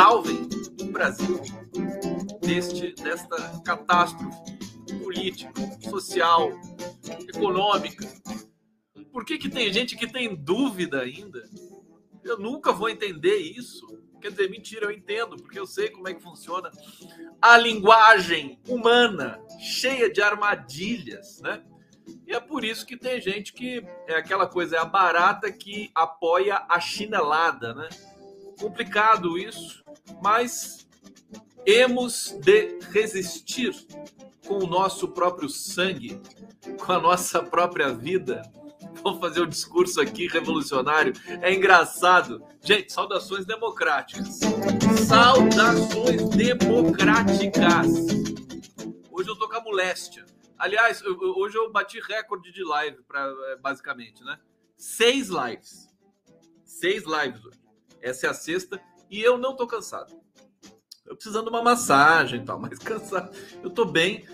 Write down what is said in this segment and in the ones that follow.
Salvem o Brasil deste, desta catástrofe política, social, econômica. Por que, que tem gente que tem dúvida ainda? Eu nunca vou entender isso. Quer dizer, mentira, eu entendo, porque eu sei como é que funciona a linguagem humana, cheia de armadilhas, né? E é por isso que tem gente que é aquela coisa, é a barata que apoia a chinelada, né? Complicado isso, mas hemos de resistir com o nosso próprio sangue, com a nossa própria vida. Vamos fazer um discurso aqui revolucionário. É engraçado. Gente, saudações democráticas. Saudações democráticas. Hoje eu tô com a moléstia Aliás, eu, hoje eu bati recorde de live, pra, é, basicamente, né? Seis lives. Seis lives hoje. Essa é a sexta e eu não tô cansado. Eu precisando de uma massagem e tal, mas cansado. Eu tô bem.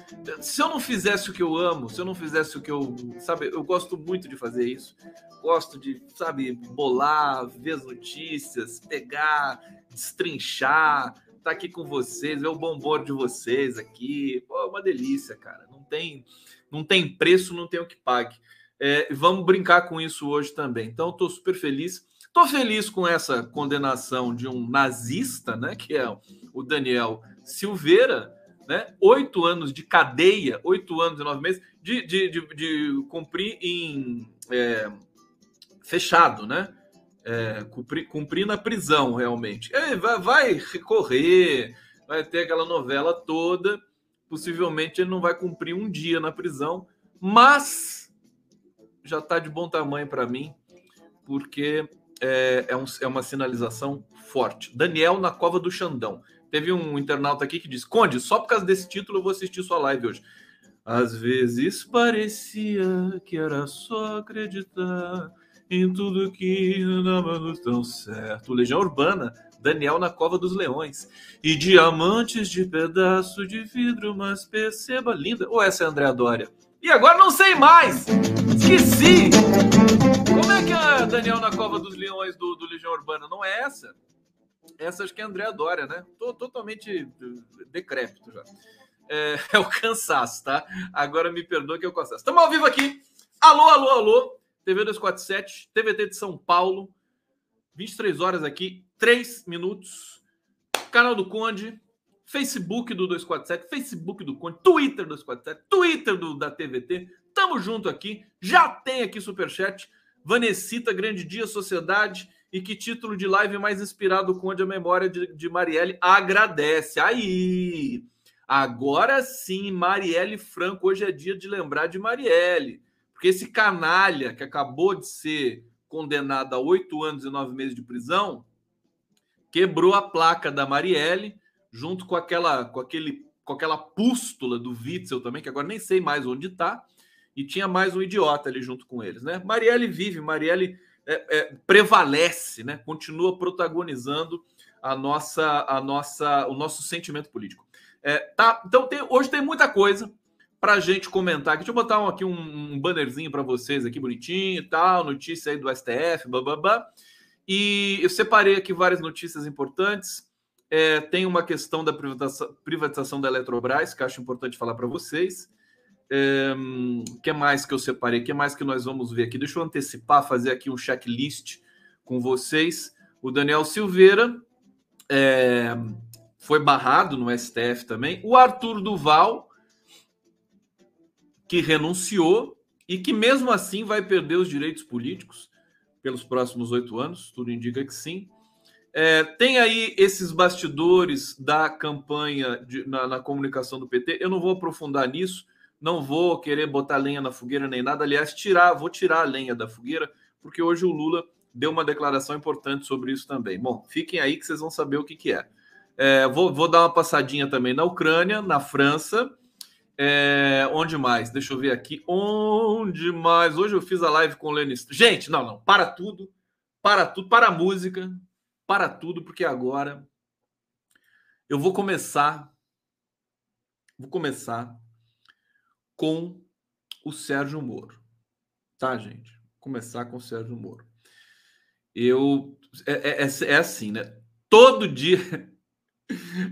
Se eu não fizesse o que eu amo, se eu não fizesse o que eu. Sabe, eu gosto muito de fazer isso. Gosto de, sabe, bolar, ver as notícias, pegar, destrinchar, tá aqui com vocês, ver o bombom de vocês aqui. Pô, uma delícia, cara tem, não tem preço, não tem o que pague. É, vamos brincar com isso hoje também. Então, estou super feliz. Estou feliz com essa condenação de um nazista, né? Que é o Daniel Silveira, né? Oito anos de cadeia, oito anos e nove meses, de, de, de, de cumprir em é, fechado, né? É, cumprir, cumprir na prisão, realmente. Ele vai, vai recorrer, vai ter aquela novela toda possivelmente ele não vai cumprir um dia na prisão, mas já está de bom tamanho para mim, porque é, é, um, é, uma sinalização forte. Daniel na cova do Xandão. Teve um internauta aqui que disse: Conde, só por causa desse título eu vou assistir sua live hoje. Às vezes parecia que era só acreditar em tudo que dava tão certo. Legião Urbana Daniel na Cova dos Leões. E diamantes de pedaço de vidro, mas perceba linda. Ou essa é a Andréa Dória? E agora não sei mais! Esqueci! É que é a Daniel na Cova dos Leões do, do Legião Urbana? Não é essa? Essa acho que é a Andréa Dória, né? Tô totalmente decrépito já. É, é, o cansaço, tá? Agora me perdoa que é o cansaço. Estamos ao vivo aqui. Alô, alô, alô. TV 247, TVT de São Paulo. 23 horas aqui, 3 minutos. Canal do Conde, Facebook do 247, Facebook do Conde, Twitter do 247, Twitter do, da TVT. Tamo junto aqui. Já tem aqui superchat. Vanessita, grande dia, sociedade. E que título de live mais inspirado Conde a memória de, de Marielle agradece. Aí! Agora sim, Marielle Franco. Hoje é dia de lembrar de Marielle. Porque esse canalha que acabou de ser condenado a oito anos e nove meses de prisão, quebrou a placa da Marielle, junto com aquela, com aquele, com aquela pústula do Witzel também, que agora nem sei mais onde está, e tinha mais um idiota ali junto com eles, né? Marielle vive, Marielle é, é, prevalece, né? Continua protagonizando a nossa, a nossa, o nosso sentimento político. É, tá, então tem, hoje tem muita coisa para a gente comentar. Deixa eu botar um, aqui um, um bannerzinho para vocês aqui bonitinho tal, notícia aí do STF, babá. E eu separei aqui várias notícias importantes. É, tem uma questão da privatização, privatização da Eletrobras, que acho importante falar para vocês. O é, que mais que eu separei? O que mais que nós vamos ver aqui? Deixa eu antecipar, fazer aqui um checklist com vocês. O Daniel Silveira é, foi barrado no STF também. O Arthur Duval, que renunciou e que mesmo assim vai perder os direitos políticos pelos próximos oito anos, tudo indica que sim. É, tem aí esses bastidores da campanha de, na, na, comunicação do PT. Eu não vou aprofundar nisso, não vou querer botar lenha na fogueira nem nada. Aliás, tirar, vou tirar a lenha da fogueira, porque hoje o Lula deu uma declaração importante sobre isso também. Bom, fiquem aí que vocês vão saber o que, que é. é vou, vou dar uma passadinha também na Ucrânia, na França. É, onde mais? Deixa eu ver aqui. Onde mais? Hoje eu fiz a live com o Lenny. Gente, não, não. Para tudo. Para tudo. Para a música. Para tudo, porque agora eu vou começar. Vou começar com o Sérgio Moro. Tá, gente? Vou começar com o Sérgio Moro. Eu. É, é, é, é assim, né? Todo dia.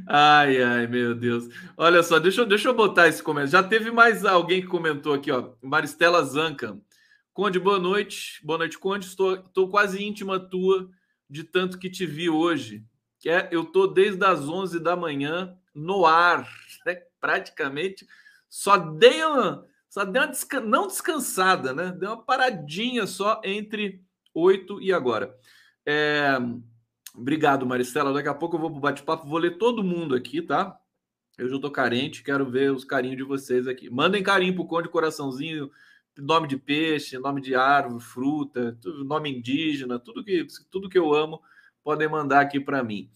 Ai, ai, meu Deus. Olha só, deixa eu, deixa eu botar esse comentário. Já teve mais alguém que comentou aqui, ó. Maristela Zanca. Conde, boa noite. Boa noite, Conde. Estou, estou quase íntima tua de tanto que te vi hoje. Que é, eu tô desde as 11 da manhã no ar, né? praticamente. Só dei uma, só dei uma desca não descansada, né? Deu uma paradinha só entre 8 e agora. É... Obrigado, Maristela. Daqui a pouco eu vou para o bate-papo, vou ler todo mundo aqui, tá? Eu já estou carente, quero ver os carinhos de vocês aqui. Mandem carinho pro Conde Coraçãozinho, nome de peixe, nome de árvore, fruta, nome indígena, tudo que, tudo que eu amo, podem mandar aqui para mim.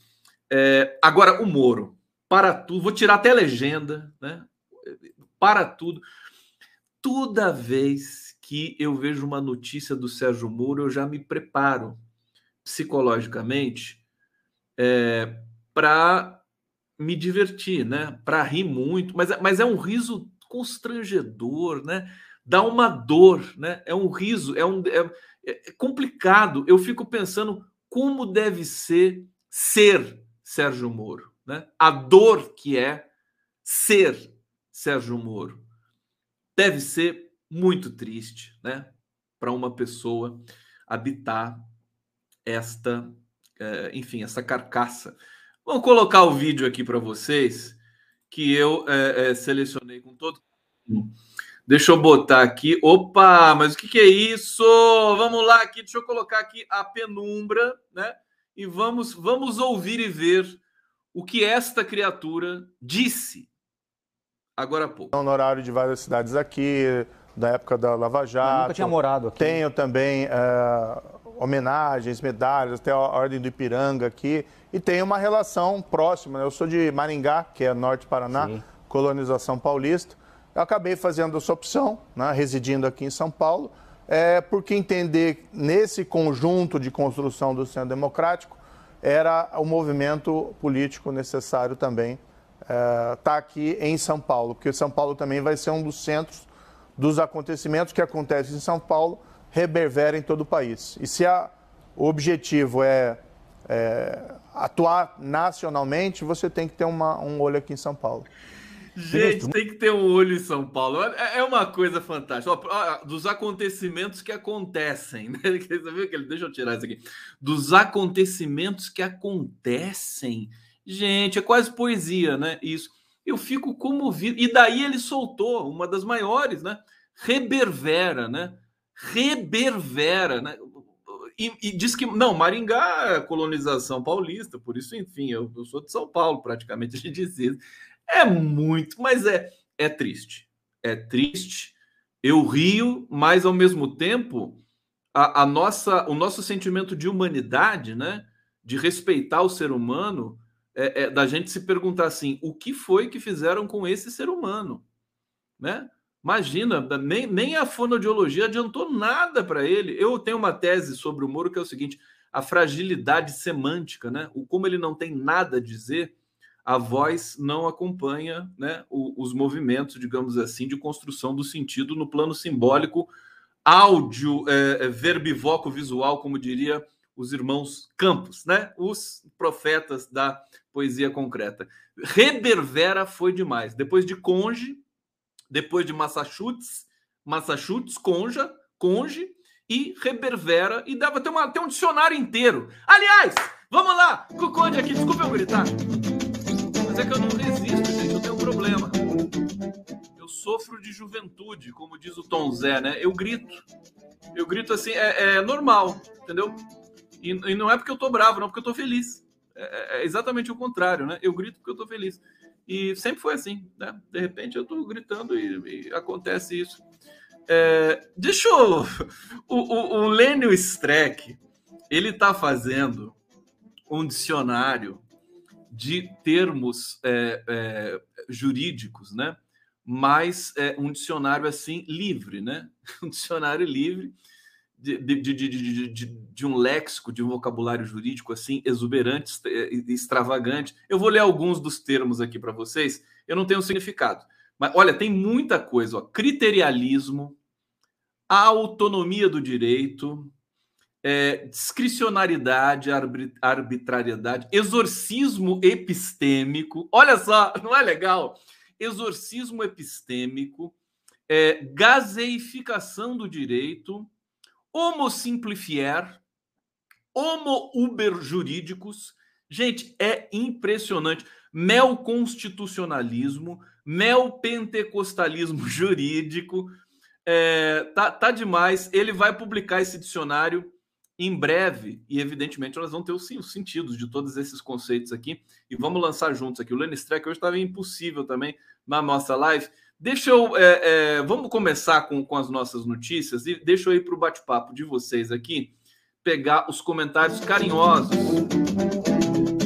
É, agora, o Moro. Para tudo, vou tirar até legenda, né? Para tudo. Toda vez que eu vejo uma notícia do Sérgio Moro, eu já me preparo psicologicamente é, para me divertir, né? Para rir muito, mas, é, mas é um riso constrangedor, né? Dá uma dor, né? É um riso, é um é, é complicado. Eu fico pensando como deve ser ser Sérgio Moro, né? A dor que é ser Sérgio Moro deve ser muito triste, né? Para uma pessoa habitar esta, é, enfim, essa carcaça. Vou colocar o vídeo aqui para vocês que eu é, é, selecionei com todo. Deixa eu botar aqui. Opa, mas o que, que, é isso? Vamos lá aqui. Deixa eu colocar aqui a penumbra, né? E vamos, vamos ouvir e ver o que esta criatura disse agora há pouco. No horário de várias cidades aqui, da época da Lava Jato. Eu nunca tinha morado aqui. Tenho também uh, homenagens, medalhas, até a Ordem do Ipiranga aqui. E tem uma relação próxima. Né? Eu sou de Maringá, que é norte Paraná, Sim. colonização paulista. Eu acabei fazendo essa opção, né? residindo aqui em São Paulo, é, porque entender nesse conjunto de construção do centro democrático era o movimento político necessário também estar é, tá aqui em São Paulo, porque São Paulo também vai ser um dos centros dos acontecimentos que acontecem em São Paulo reverbera em todo o país. E se a, o objetivo é, é, atuar nacionalmente, você tem que ter uma, um olho aqui em São Paulo. Gente, tem que ter um olho em São Paulo. É, é uma coisa fantástica. dos acontecimentos que acontecem. Né? Deixa eu tirar isso aqui. Dos acontecimentos que acontecem. Gente, é quase poesia, né? Isso. Eu fico comovido. E daí ele soltou uma das maiores, né? Reverbera, né? reverbera, né? E, e, diz que não, Maringá é colonização paulista, por isso, enfim, eu, eu sou de São Paulo, praticamente a gente diz isso. É muito, mas é, é triste. É triste. Eu rio, mas ao mesmo tempo a, a nossa, o nosso sentimento de humanidade, né? De respeitar o ser humano, é, é, da gente se perguntar assim: o que foi que fizeram com esse ser humano, né? Imagina, nem, nem a fonoaudiologia adiantou nada para ele. Eu tenho uma tese sobre o Moro que é o seguinte: a fragilidade semântica, né? O como ele não tem nada a dizer, a voz não acompanha, né? O, os movimentos, digamos assim, de construção do sentido no plano simbólico, áudio, é, é, verbivoco visual, como diria os irmãos Campos, né? Os profetas da poesia concreta. Reverbera foi demais. Depois de Conge, depois de Massachusetts, Massachusetts, Conja, Conge e Reverbera, e dava ter um dicionário inteiro. Aliás, vamos lá, com o Conde aqui, desculpa eu gritar. Mas é que eu não resisto, gente, eu tenho um problema. Eu sofro de juventude, como diz o Tom Zé, né? Eu grito. Eu grito assim, é, é normal, entendeu? E, e, não é porque eu tô bravo, não, porque eu tô feliz. É, é, é exatamente o contrário, né? Eu grito porque eu tô feliz. E sempre foi assim, né? De repente eu estou gritando e, e, acontece isso. É, deixa eu. O, o, o Lênio Streck, ele está fazendo um dicionário de termos é, é, jurídicos, né? Mas é um dicionário assim livre, né? Um dicionário livre de, de, de, de, de, um léxico, de um vocabulário jurídico assim exuberante, extravagante. Eu vou ler alguns dos termos aqui para vocês. Eu não tenho significado, mas olha, tem muita coisa. Ó. Criterialismo, autonomia do direito, é, discricionariedade, arbitrariedade, exorcismo epistêmico. Olha só, não é legal? Exorcismo epistêmico, é, gaseificação do direito homo simplifier, homo uber jurídicos. Gente, é impressionante. Mel constitucionalismo, mel pentecostalismo jurídico. É, tá, tá demais. Ele vai publicar esse dicionário em breve, e evidentemente nós vamos ter os, os sentidos de todos esses conceitos aqui, e vamos lançar juntos aqui. O Lenny Streck hoje estava impossível também na nossa live. Deixa eu. É, é, vamos começar com, com as nossas notícias e deixa eu ir para o bate-papo de vocês aqui, pegar os comentários carinhosos.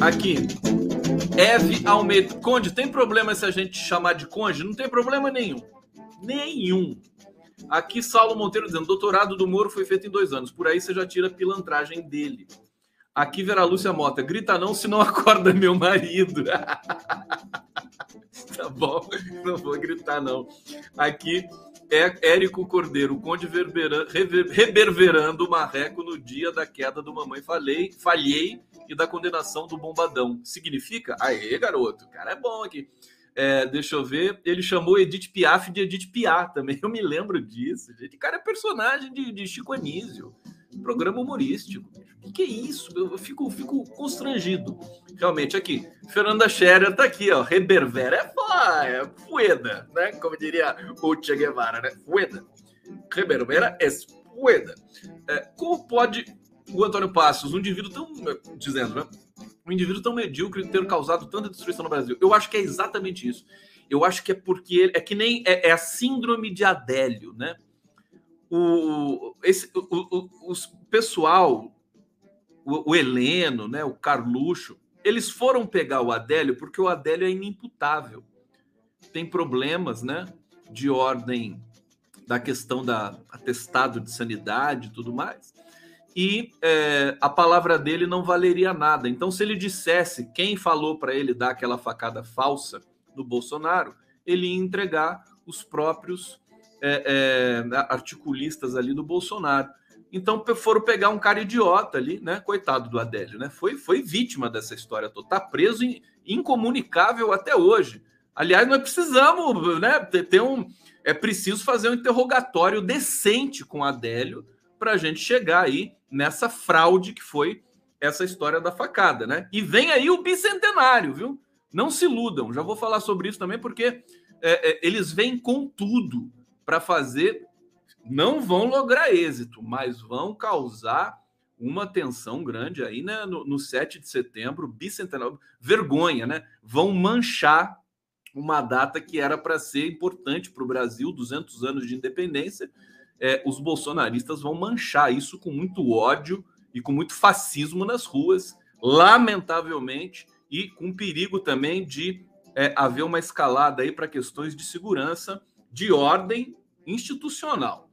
Aqui. Eve Almeida. Conde, tem problema se a gente chamar de Conde? Não tem problema nenhum. Nenhum. Aqui, Saulo Monteiro dizendo: doutorado do Moro foi feito em dois anos. Por aí você já tira a pilantragem dele. Aqui, Vera Lúcia Mota: grita não, se não acorda meu marido. tá bom, não vou gritar, não. Aqui é Érico Cordeiro, Conde reverberando o marreco no dia da queda do Mamãe Falei, Falhei e da condenação do Bombadão. Significa? Aê, garoto, o cara é bom aqui. É, deixa eu ver. Ele chamou Edith Piaf de Edith Piaf também. Eu me lembro disso. Gente. O cara é personagem de, de Chico Anísio. Programa humorístico. O que, é isso? Eu fico, fico constrangido. Realmente, aqui. Fernanda Scherer tá aqui, ó. Reberbera é, foda, é fueda, né? Como diria o Che Guevara, né? Fueda. Reberbera é fueda. É, como pode o Antônio Passos, um indivíduo tão. dizendo, né? Um indivíduo tão medíocre ter causado tanta destruição no Brasil? Eu acho que é exatamente isso. Eu acho que é porque ele. É que nem. É, é a síndrome de Adélio, né? O, esse, o, o, o pessoal, o, o Heleno, né, o Carluxo, eles foram pegar o Adélio porque o Adélio é inimputável. Tem problemas, né, de ordem da questão da atestado de sanidade e tudo mais. E é, a palavra dele não valeria nada. Então, se ele dissesse quem falou para ele dar aquela facada falsa no Bolsonaro, ele ia entregar os próprios é, é, articulistas ali do Bolsonaro. Então foram pegar um cara idiota ali, né? Coitado do Adélio, né? Foi, foi vítima dessa história toda. Tá preso, incomunicável até hoje. Aliás, nós precisamos, né? Ter um, é preciso fazer um interrogatório decente com o Adélio para a gente chegar aí nessa fraude que foi essa história da facada, né? E vem aí o bicentenário, viu? Não se iludam. Já vou falar sobre isso também, porque é, é, eles vêm com tudo para fazer, não vão lograr êxito, mas vão causar uma tensão grande aí né, no, no 7 de setembro, bicentenário, vergonha, né? Vão manchar uma data que era para ser importante para o Brasil, 200 anos de independência. É, os bolsonaristas vão manchar isso com muito ódio e com muito fascismo nas ruas, lamentavelmente, e com perigo também de é, haver uma escalada aí para questões de segurança de ordem institucional.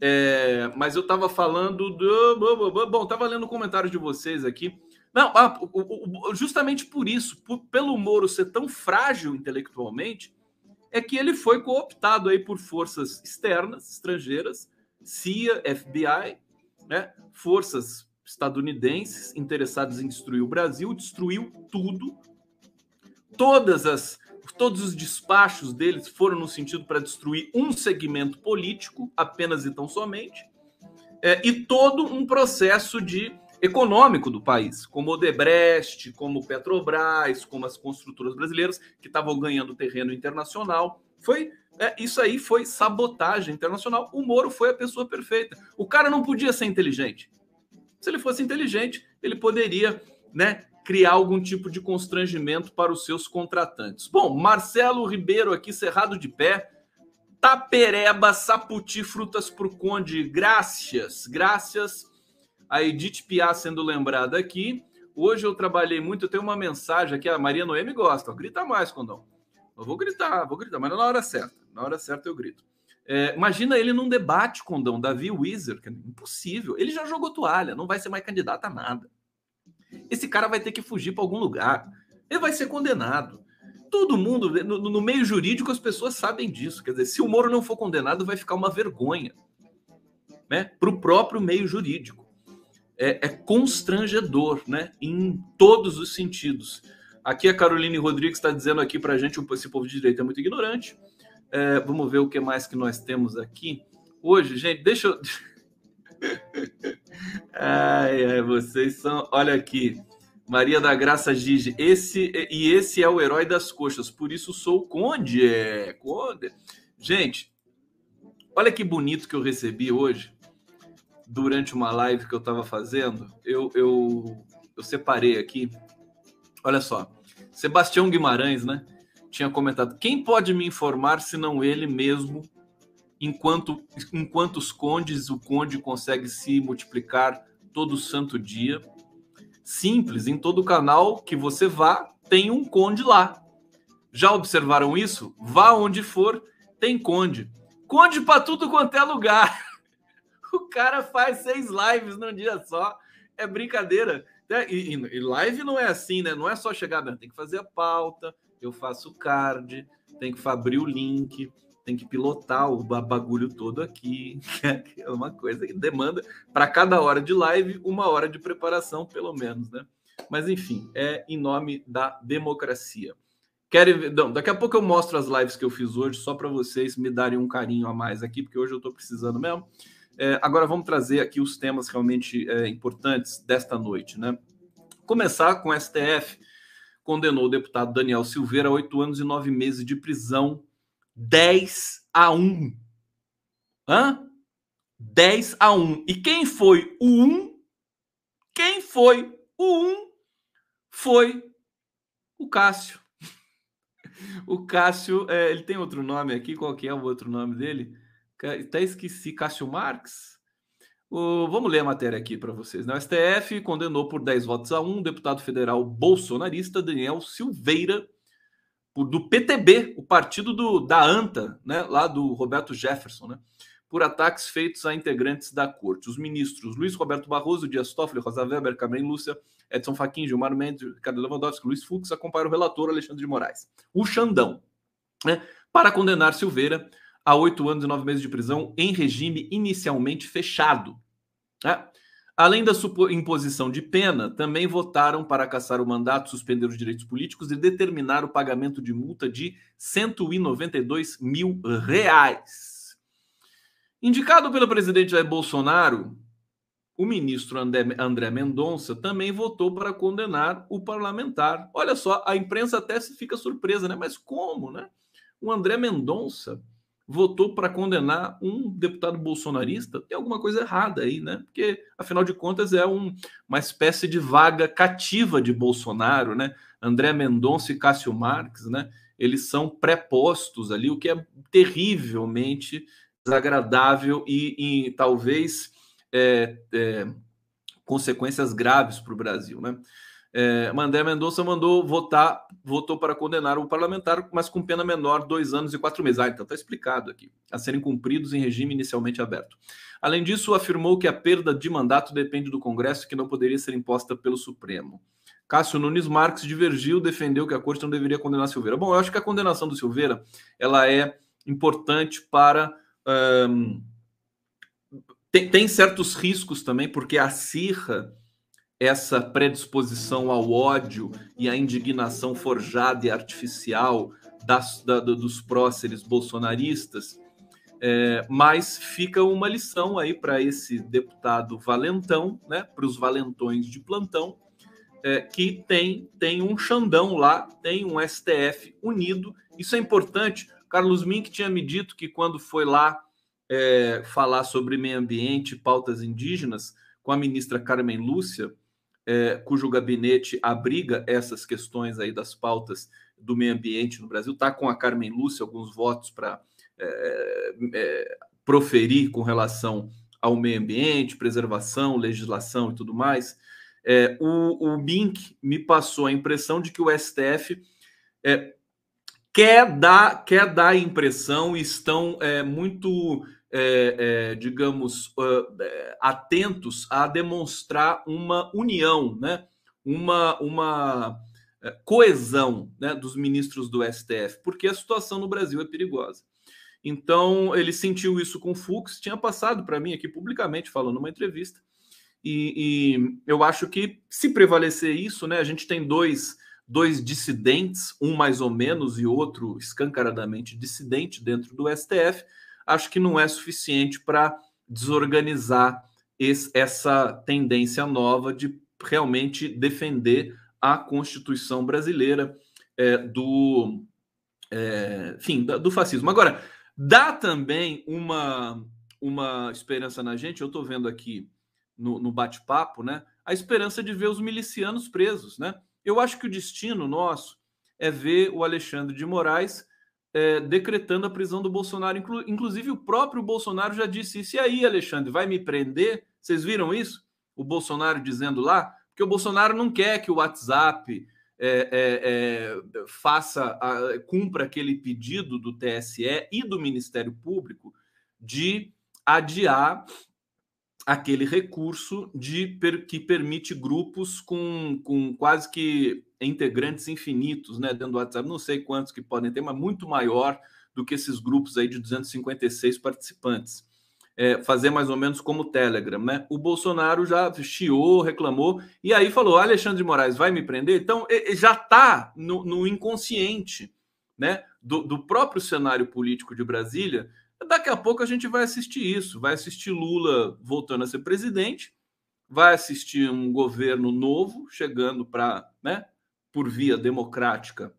É, mas eu estava falando do. Bom, estava lendo comentários de vocês aqui. Não, ah, justamente por isso, por, pelo Moro ser tão frágil intelectualmente, é que ele foi cooptado aí por forças externas, estrangeiras, CIA, FBI, né, forças estadunidenses interessadas em destruir o Brasil, destruiu tudo. Todas as todos os despachos deles foram no sentido para destruir um segmento político, apenas e tão somente, é, e todo um processo de econômico do país, como Odebrecht, como Petrobras, como as construtoras brasileiras que estavam ganhando terreno internacional. Foi é, isso aí foi sabotagem internacional. O Moro foi a pessoa perfeita. O cara não podia ser inteligente. Se ele fosse inteligente, ele poderia, né, criar algum tipo de constrangimento para os seus contratantes. Bom, Marcelo Ribeiro aqui, cerrado de pé. Tapereba, Saputi, frutas pro Conde. Graças, graças. A Edith Piá sendo lembrada aqui. Hoje eu trabalhei muito, eu tenho uma mensagem aqui, a Maria Noemi gosta. Grita mais, Condão. Eu vou gritar, vou gritar, mas na hora certa. Na hora certa eu grito. É, imagina ele num debate, Condão, Davi Wizard, que é impossível. Ele já jogou toalha, não vai ser mais candidato a nada. Esse cara vai ter que fugir para algum lugar. Ele vai ser condenado. Todo mundo, no, no, meio jurídico, as pessoas sabem disso. Quer dizer, se o Moro não for condenado, vai ficar uma vergonha né, para o próprio meio jurídico. É, é, constrangedor, né, em todos os sentidos. Aqui a Caroline Rodrigues está dizendo aqui para a gente, esse povo de direito é muito ignorante. É, vamos ver o que mais que nós temos aqui. Hoje, gente, deixa eu... ai, ai, vocês são... Olha aqui. Maria da Graça Gigi, esse e esse é o herói das coxas, por isso sou conde, é, conde. Gente, olha que bonito que eu recebi hoje durante uma live que eu estava fazendo. Eu, eu, eu separei aqui. Olha só, Sebastião Guimarães, né? Tinha comentado: quem pode me informar se não ele mesmo? Enquanto, enquanto os condes, o conde consegue se multiplicar todo santo dia Simples, em todo canal que você vá, tem um conde lá. Já observaram isso? Vá onde for, tem conde. Conde para tudo quanto é lugar. O cara faz seis lives num dia só. É brincadeira. É, e, e, live não é assim, né? Não é só chegar, tem que fazer a pauta, eu faço o card, tem que abrir o link, tem que pilotar o bagulho todo aqui, que é uma coisa que demanda para cada hora de live uma hora de preparação, pelo menos, né? Mas enfim, é em nome da democracia. Querem ver? Não, daqui a pouco eu mostro as lives que eu fiz hoje, só para vocês me darem um carinho a mais aqui, porque hoje eu estou precisando mesmo. É, agora vamos trazer aqui os temas realmente é, importantes desta noite, né? Começar com o STF condenou o deputado Daniel Silveira a oito anos e nove meses de prisão 10 a 1. Hã? 10 a 1. E quem foi o 1? Quem foi o 1? Foi o Cássio. O Cássio, é, ele tem outro nome aqui, qual que é o outro nome dele? Até esqueci, Cássio Marques. O, vamos ler a matéria aqui para vocês. Né? O STF condenou por 10 votos a 1 o deputado federal bolsonarista Daniel Silveira do PTB, o partido do, da ANTA, né, lá do Roberto Jefferson, né, por ataques feitos a integrantes da corte. Os ministros Luiz Roberto Barroso, Dias Toffoli, Rosa Weber, Carmen Lúcia, Edson Fachin, Gilmar Mendes, Ricardo Lewandowski, Luiz Fux acompanham o relator Alexandre de Moraes. O Xandão, né, para condenar Silveira a oito anos e nove meses de prisão em regime inicialmente fechado. Né? Além da imposição de pena, também votaram para caçar o mandato, suspender os direitos políticos e determinar o pagamento de multa de 192 mil reais. Indicado pelo presidente Jair Bolsonaro, o ministro André Mendonça também votou para condenar o parlamentar. Olha só, a imprensa até fica surpresa, né? Mas como, né? O André Mendonça votou para condenar um deputado bolsonarista, tem alguma coisa errada aí, né? Porque, afinal de contas, é um, uma espécie de vaga cativa de Bolsonaro, né? André Mendonça e Cássio Marques, né? Eles são pré-postos ali, o que é terrivelmente desagradável e, e talvez é, é, consequências graves para o Brasil, né? É, Mandé Mendonça mandou votar, votou para condenar o parlamentar, mas com pena menor, dois anos e quatro meses. Ah, então está explicado aqui, a serem cumpridos em regime inicialmente aberto. Além disso, afirmou que a perda de mandato depende do Congresso, que não poderia ser imposta pelo Supremo. Cássio Nunes Marques divergiu, defendeu que a corte não deveria condenar Silveira. Bom, eu acho que a condenação do Silveira ela é importante para. Um, tem, tem certos riscos também, porque acirra essa predisposição ao ódio e à indignação forjada e artificial das, da, dos próceres bolsonaristas, é, mas fica uma lição aí para esse deputado valentão, né, para os valentões de plantão, é, que tem, tem um Xandão lá, tem um STF unido. Isso é importante. Carlos Mink tinha me dito que quando foi lá é, falar sobre meio ambiente e pautas indígenas com a ministra Carmen Lúcia, é, cujo gabinete abriga essas questões aí das pautas do meio ambiente no Brasil, está com a Carmen Lúcia alguns votos para é, é, proferir com relação ao meio ambiente, preservação, legislação e tudo mais, é, o, o me passou a impressão de que o STF é, quer, dar, quer dar a impressão estão é, muito, é, é, digamos, uh, atentos a demonstrar uma união, né? uma, uma é, coesão né, dos ministros do STF, porque a situação no Brasil é perigosa. Então, ele sentiu isso com o Fux, tinha passado para mim aqui publicamente, falando numa entrevista. E, e, eu acho que, se prevalecer isso, né, a gente tem dois, dois dissidentes, um mais ou menos e outro escancaradamente dissidente dentro do STF. Acho que não é suficiente para desorganizar esse, essa tendência nova de realmente defender a Constituição brasileira é, do, é, enfim, do fascismo. Agora, Dá também uma, uma esperança na gente, eu estou vendo aqui no, no bate-papo, né? A esperança de ver os milicianos presos, né? Eu acho que o destino nosso é ver o Alexandre de Moraes é, decretando a prisão do Bolsonaro. Inclu inclusive, o próprio Bolsonaro já disse isso. E aí, Alexandre, vai me prender? Vocês viram isso? O Bolsonaro dizendo lá? Porque o Bolsonaro não quer que o WhatsApp, é, é, é, faça, a, cumpra aquele pedido do TSE e do Ministério Público de adiar aquele recurso de per, que permite grupos com, com quase que integrantes infinitos, né, dentro do WhatsApp, não sei quantos que podem ter, mas muito maior do que esses grupos aí de 256 participantes é, fazer mais ou menos como o Telegram, né? O Bolsonaro já chiou, reclamou, e aí falou: Alexandre de Moraes vai me prender? Então já está no, no, inconsciente né, do, do próprio cenário político de Brasília. Daqui a pouco a gente vai assistir isso, vai assistir Lula voltando a ser presidente, vai assistir um governo novo chegando para, né, por via democrática,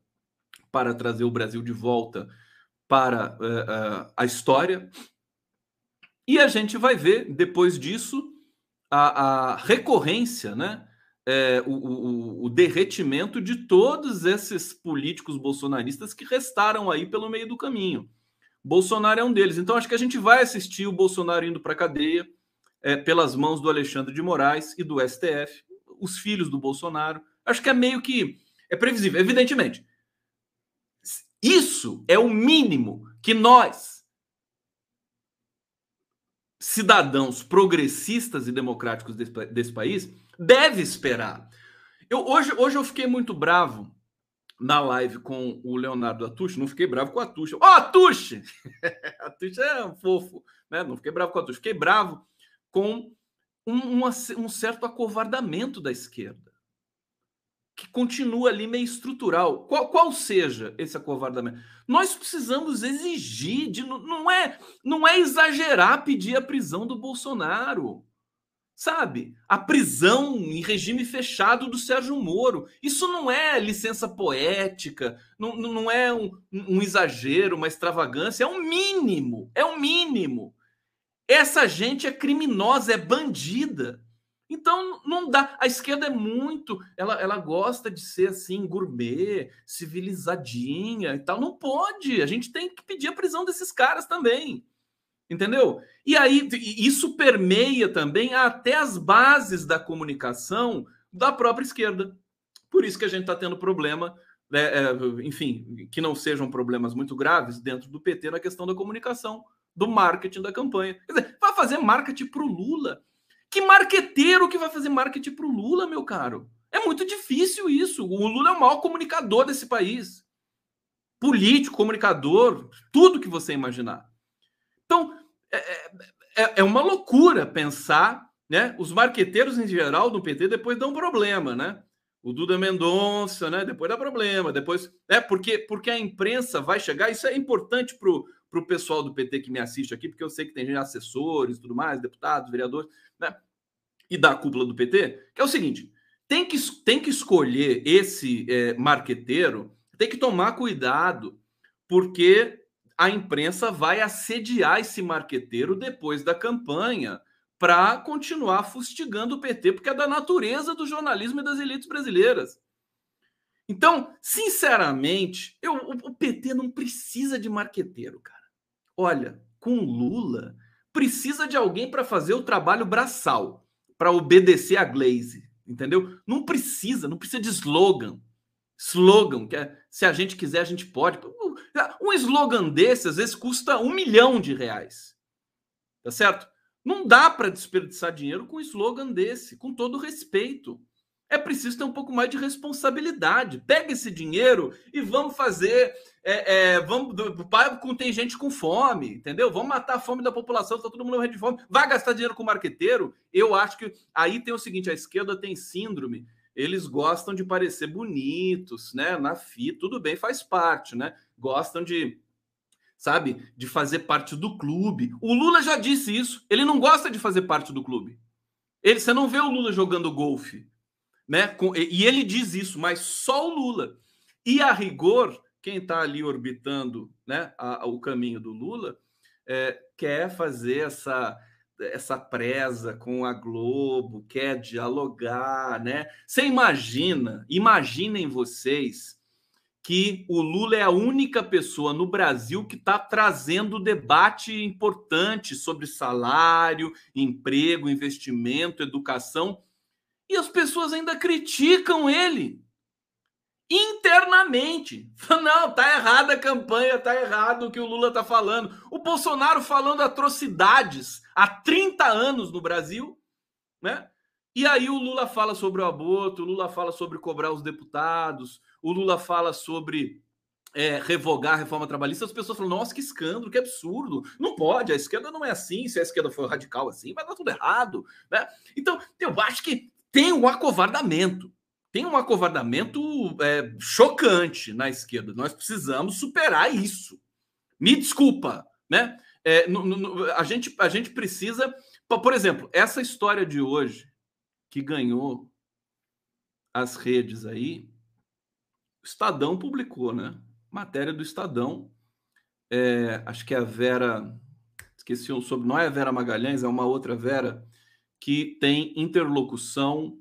para trazer o Brasil de volta para uh, uh, a história, e a gente vai ver, depois disso, a, a recorrência, né? É, o, o, o, derretimento de todos esses políticos bolsonaristas que restaram aí pelo meio do caminho. Bolsonaro é um deles. Então, acho que a gente vai assistir o Bolsonaro indo para a cadeia é, pelas mãos do Alexandre de Moraes e do STF, os filhos do Bolsonaro. Acho que é meio que. É previsível, evidentemente. Isso é o mínimo que nós, cidadãos progressistas e democráticos desse, desse país deve esperar. Eu, hoje, hoje eu fiquei muito bravo na live com o Leonardo Atush, não fiquei bravo com a Atush. Ó, oh, Atush! Atush é um fofo, né? Não fiquei bravo com a Atush, fiquei bravo com um, uma, um certo acovardamento da esquerda que continua ali meio estrutural. Qual, qual seja esse acovardamento? Nós precisamos exigir, de, não, é, não é exagerar pedir a prisão do Bolsonaro. Sabe? A prisão em regime fechado do Sérgio Moro. Isso não é licença poética, não, não é um, um exagero, uma extravagância, é o um mínimo. É o um mínimo. Essa gente é criminosa, é bandida. Então não dá. A esquerda é muito, ela, ela gosta de ser assim gourmet, civilizadinha e tal. Não pode. A gente tem que pedir a prisão desses caras também. Entendeu? E aí isso permeia também até as bases da comunicação da própria esquerda. Por isso que a gente está tendo problema, né, é, enfim, que não sejam problemas muito graves dentro do PT na questão da comunicação, do marketing da campanha. Quer dizer, vai fazer marketing para o Lula que marqueteiro que vai fazer marketing para o Lula, meu caro? É muito difícil isso. O Lula é o maior comunicador desse país. Político, comunicador, tudo que você imaginar. Então, é, é, é, é uma loucura pensar, né? Os marqueteiros em geral do PT depois dão problema, né? O Duda Mendonça, né? Depois dá problema. Depois, é porque porque a imprensa vai chegar. Isso é importante para o pessoal do PT que me assiste aqui, porque eu sei que tem gente, assessores, tudo mais, deputados, vereadores né? e da cúpula do PT, que é o seguinte: tem que, tem que escolher esse é, marqueteiro, tem que tomar cuidado, porque a imprensa vai assediar esse marqueteiro depois da campanha para continuar fustigando o PT, porque é da natureza do jornalismo e das elites brasileiras. Então, sinceramente, eu, o, PT não precisa de marqueteiro, cara. Olha, com Lula, precisa de alguém para fazer o trabalho braçal, para obedecer a Glaze, entendeu? Não precisa, não precisa de slogan. Slogan, que é, se a gente quiser, a gente pode. Um slogan desse, às vezes, custa um milhão de reais. Tá certo? Não dá para desperdiçar dinheiro com um slogan desse, com todo respeito é preciso ter um pouco mais de responsabilidade. Pega esse dinheiro e vamos fazer. É, é, vamos para tem gente com fome, entendeu? Vamos matar a fome da população, está todo mundo morrendo de fome. Vai gastar dinheiro com marqueteiro? Eu acho que aí tem o seguinte: a esquerda tem síndrome. Eles gostam de parecer bonitos, né? Na FI, tudo bem, faz parte, né? Gostam de, sabe, de fazer parte do clube. O Lula já disse isso. Ele não gosta de fazer parte do clube. Ele, você não vê o Lula jogando golfe né? E ele diz isso, mas só o Lula. E a rigor, quem está ali orbitando né, a, a, o caminho do Lula é, quer fazer essa essa presa com a Globo, quer dialogar, né? Você imagina, imaginem vocês que o Lula é a única pessoa no Brasil que está trazendo debate importante sobre salário, emprego, investimento, educação e as pessoas ainda criticam ele internamente. Não, tá errada a campanha, tá errado o que o Lula tá falando. O Bolsonaro falando atrocidades há 30 anos no Brasil, né? E aí o Lula fala sobre o aborto, o Lula fala sobre cobrar os deputados, o Lula fala sobre é, revogar a reforma trabalhista, as pessoas falam, nossa, que escândalo, que absurdo. Não pode, a esquerda não é assim, se a esquerda for radical assim, vai dar tudo errado. Né? Então, eu acho que tem um acovardamento. Tem um acovardamento é, chocante na esquerda. Nós precisamos superar isso. Me desculpa, né? É, no, no, a, gente, a gente precisa. Por exemplo, essa história de hoje que ganhou as redes aí, o Estadão publicou, né? Matéria do Estadão. É, acho que é a Vera. Esqueci o sobre. Não é a Vera Magalhães, é uma outra Vera que tem interlocução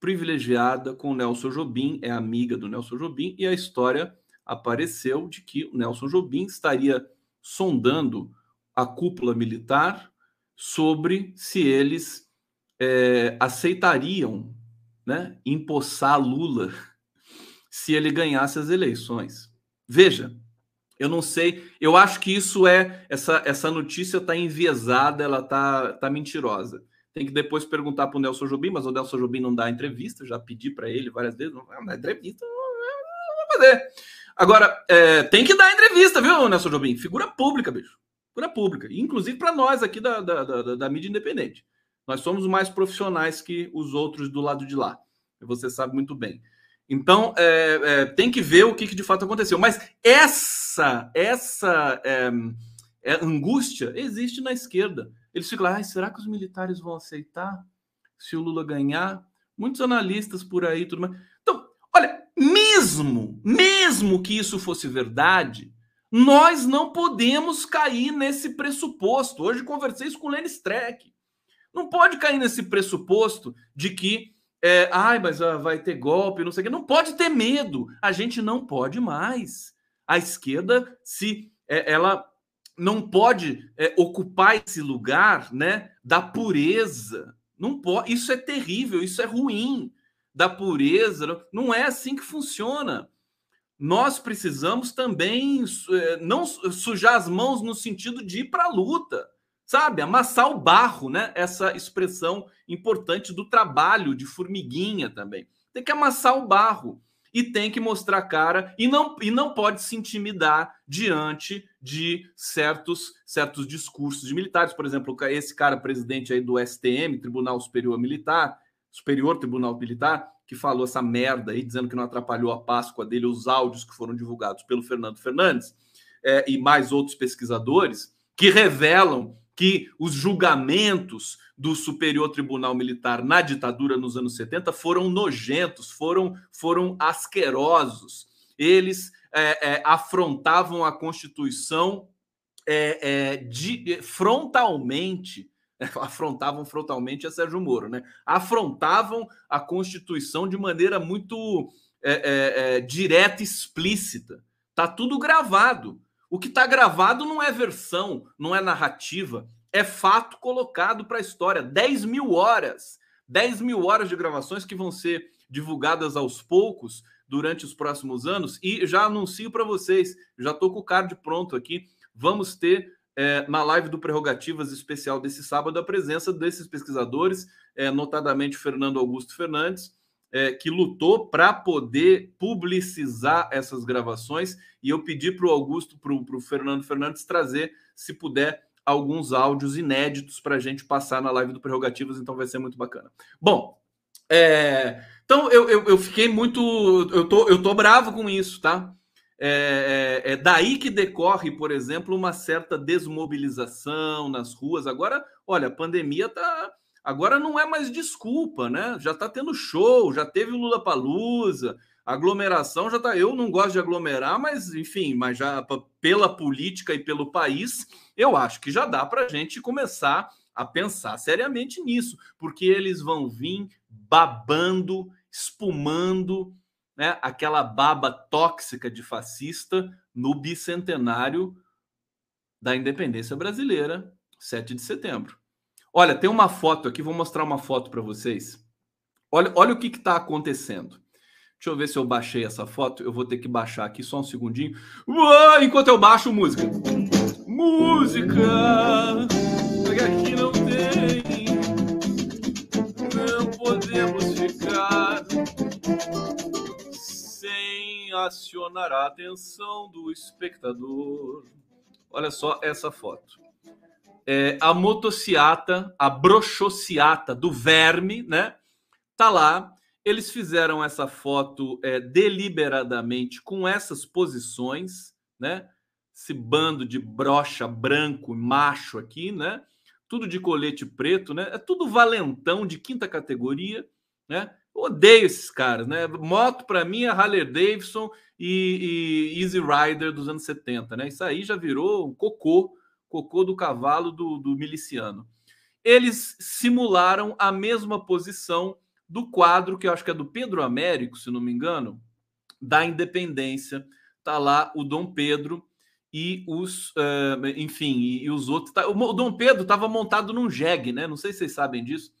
privilegiada com o Nelson Jobim, é amiga do Nelson Jobim, e a história apareceu de que o Nelson Jobim estaria sondando a cúpula militar sobre se eles é, aceitariam né, empossar Lula se ele ganhasse as eleições. Veja, eu não sei, eu acho que isso é essa, essa notícia está enviesada, ela está tá mentirosa. Tem que depois perguntar para o Nelson Jobim, mas o Nelson Jobim não dá entrevista, já pedi para ele várias vezes, não dá entrevista, não fazer. Agora, é, tem que dar entrevista, viu, Nelson Jobim? Figura pública, bicho. Figura pública. Inclusive para nós aqui da, da, da, da mídia independente. Nós somos mais profissionais que os outros do lado de lá. Você sabe muito bem. Então, é, é, tem que ver o que, que, de fato aconteceu. Mas essa, essa é, é angústia existe na esquerda. Eles ficam lá, ah, será que os militares vão aceitar se o Lula ganhar? Muitos analistas por aí, tudo mais. Então, olha, mesmo, mesmo que isso fosse verdade, nós não podemos cair nesse pressuposto. Hoje conversei isso com o Lenny Streck. Não pode cair nesse pressuposto de que, é, ai, mas ah, vai ter golpe, não sei o quê. Não pode ter medo. A gente não pode mais. A esquerda, se é, ela não pode é, ocupar esse lugar né, da pureza. Não pode, isso é terrível, isso é ruim. Da pureza, não é assim que funciona. Nós precisamos também é, não sujar as mãos no sentido de ir para a luta, sabe? Amassar o barro, né? Essa expressão importante do trabalho de formiguinha também. Tem que amassar o barro e tem que mostrar cara e não, e não pode se intimidar diante de certos, certos discursos de militares. Por exemplo, esse cara presidente aí do STM, Tribunal Superior Militar, Superior Tribunal Militar, que falou essa merda aí, dizendo que não atrapalhou a Páscoa dele, os áudios que foram divulgados pelo Fernando Fernandes é, e mais outros pesquisadores, que revelam que os julgamentos do Superior Tribunal Militar na ditadura nos anos 70 foram nojentos, foram, foram asquerosos. Eles é, é, afrontavam a Constituição é, é de, frontalmente, afrontavam frontalmente a Sérgio Moro, né? Afrontavam a Constituição de maneira muito é, é, direta e explícita. Tá tudo gravado. O que está gravado não é versão, não é narrativa. É fato colocado para a história. 10 mil horas. 10 mil horas de gravações que vão ser divulgadas aos poucos durante os próximos anos. E já anuncio para vocês, já estou com o card pronto aqui. Vamos ter é, na live do Prerrogativas especial desse sábado a presença desses pesquisadores, é, notadamente Fernando Augusto Fernandes, é, que lutou para poder publicizar essas gravações. E eu pedi para o Augusto, para o Fernando Fernandes, trazer, se puder, alguns áudios inéditos para a gente passar na live do Prerrogativas, então vai ser muito bacana. Bom, é, então eu, eu, eu, fiquei muito. Eu tô, eu tô bravo com isso, tá? É, é, é, daí que decorre, por exemplo, uma certa desmobilização nas ruas. Agora, olha, a pandemia tá. Agora não é mais desculpa, né? Já tá tendo show, já teve Lula Palusa, aglomeração já tá. Eu não gosto de aglomerar, mas enfim, mas já pela política e pelo país, eu acho que já dá para a gente começar a pensar seriamente nisso, porque eles vão vir babando, espumando, né, aquela baba tóxica de fascista no bicentenário da independência brasileira, 7 de setembro. Olha, tem uma foto aqui, vou mostrar uma foto para vocês. Olha, olha o que está acontecendo. Deixa eu ver se eu baixei essa foto. Eu vou ter que baixar aqui só um segundinho. Uou, enquanto eu baixo música. Música! Aqui não tem. Não podemos ficar sem acionar a atenção do espectador. Olha só essa foto. É, a motociata, a brochociata do verme, né? Tá lá eles fizeram essa foto é, deliberadamente com essas posições, né? Esse bando de brocha branco, macho aqui, né? Tudo de colete preto, né? É tudo valentão de quinta categoria, né? odeio esses caras, né? Moto para mim é Harley Davidson e, e, Easy Rider dos anos 70, né? Isso aí já virou um cocô, cocô do cavalo do, do miliciano. Eles simularam a mesma posição do quadro que eu acho que é do Pedro Américo, se não me engano, da Independência. Tá lá o Dom Pedro e os, uh, enfim, e, e, os outros. Tá, o Dom Pedro estava montado num jegue, né? Não sei se vocês sabem disso.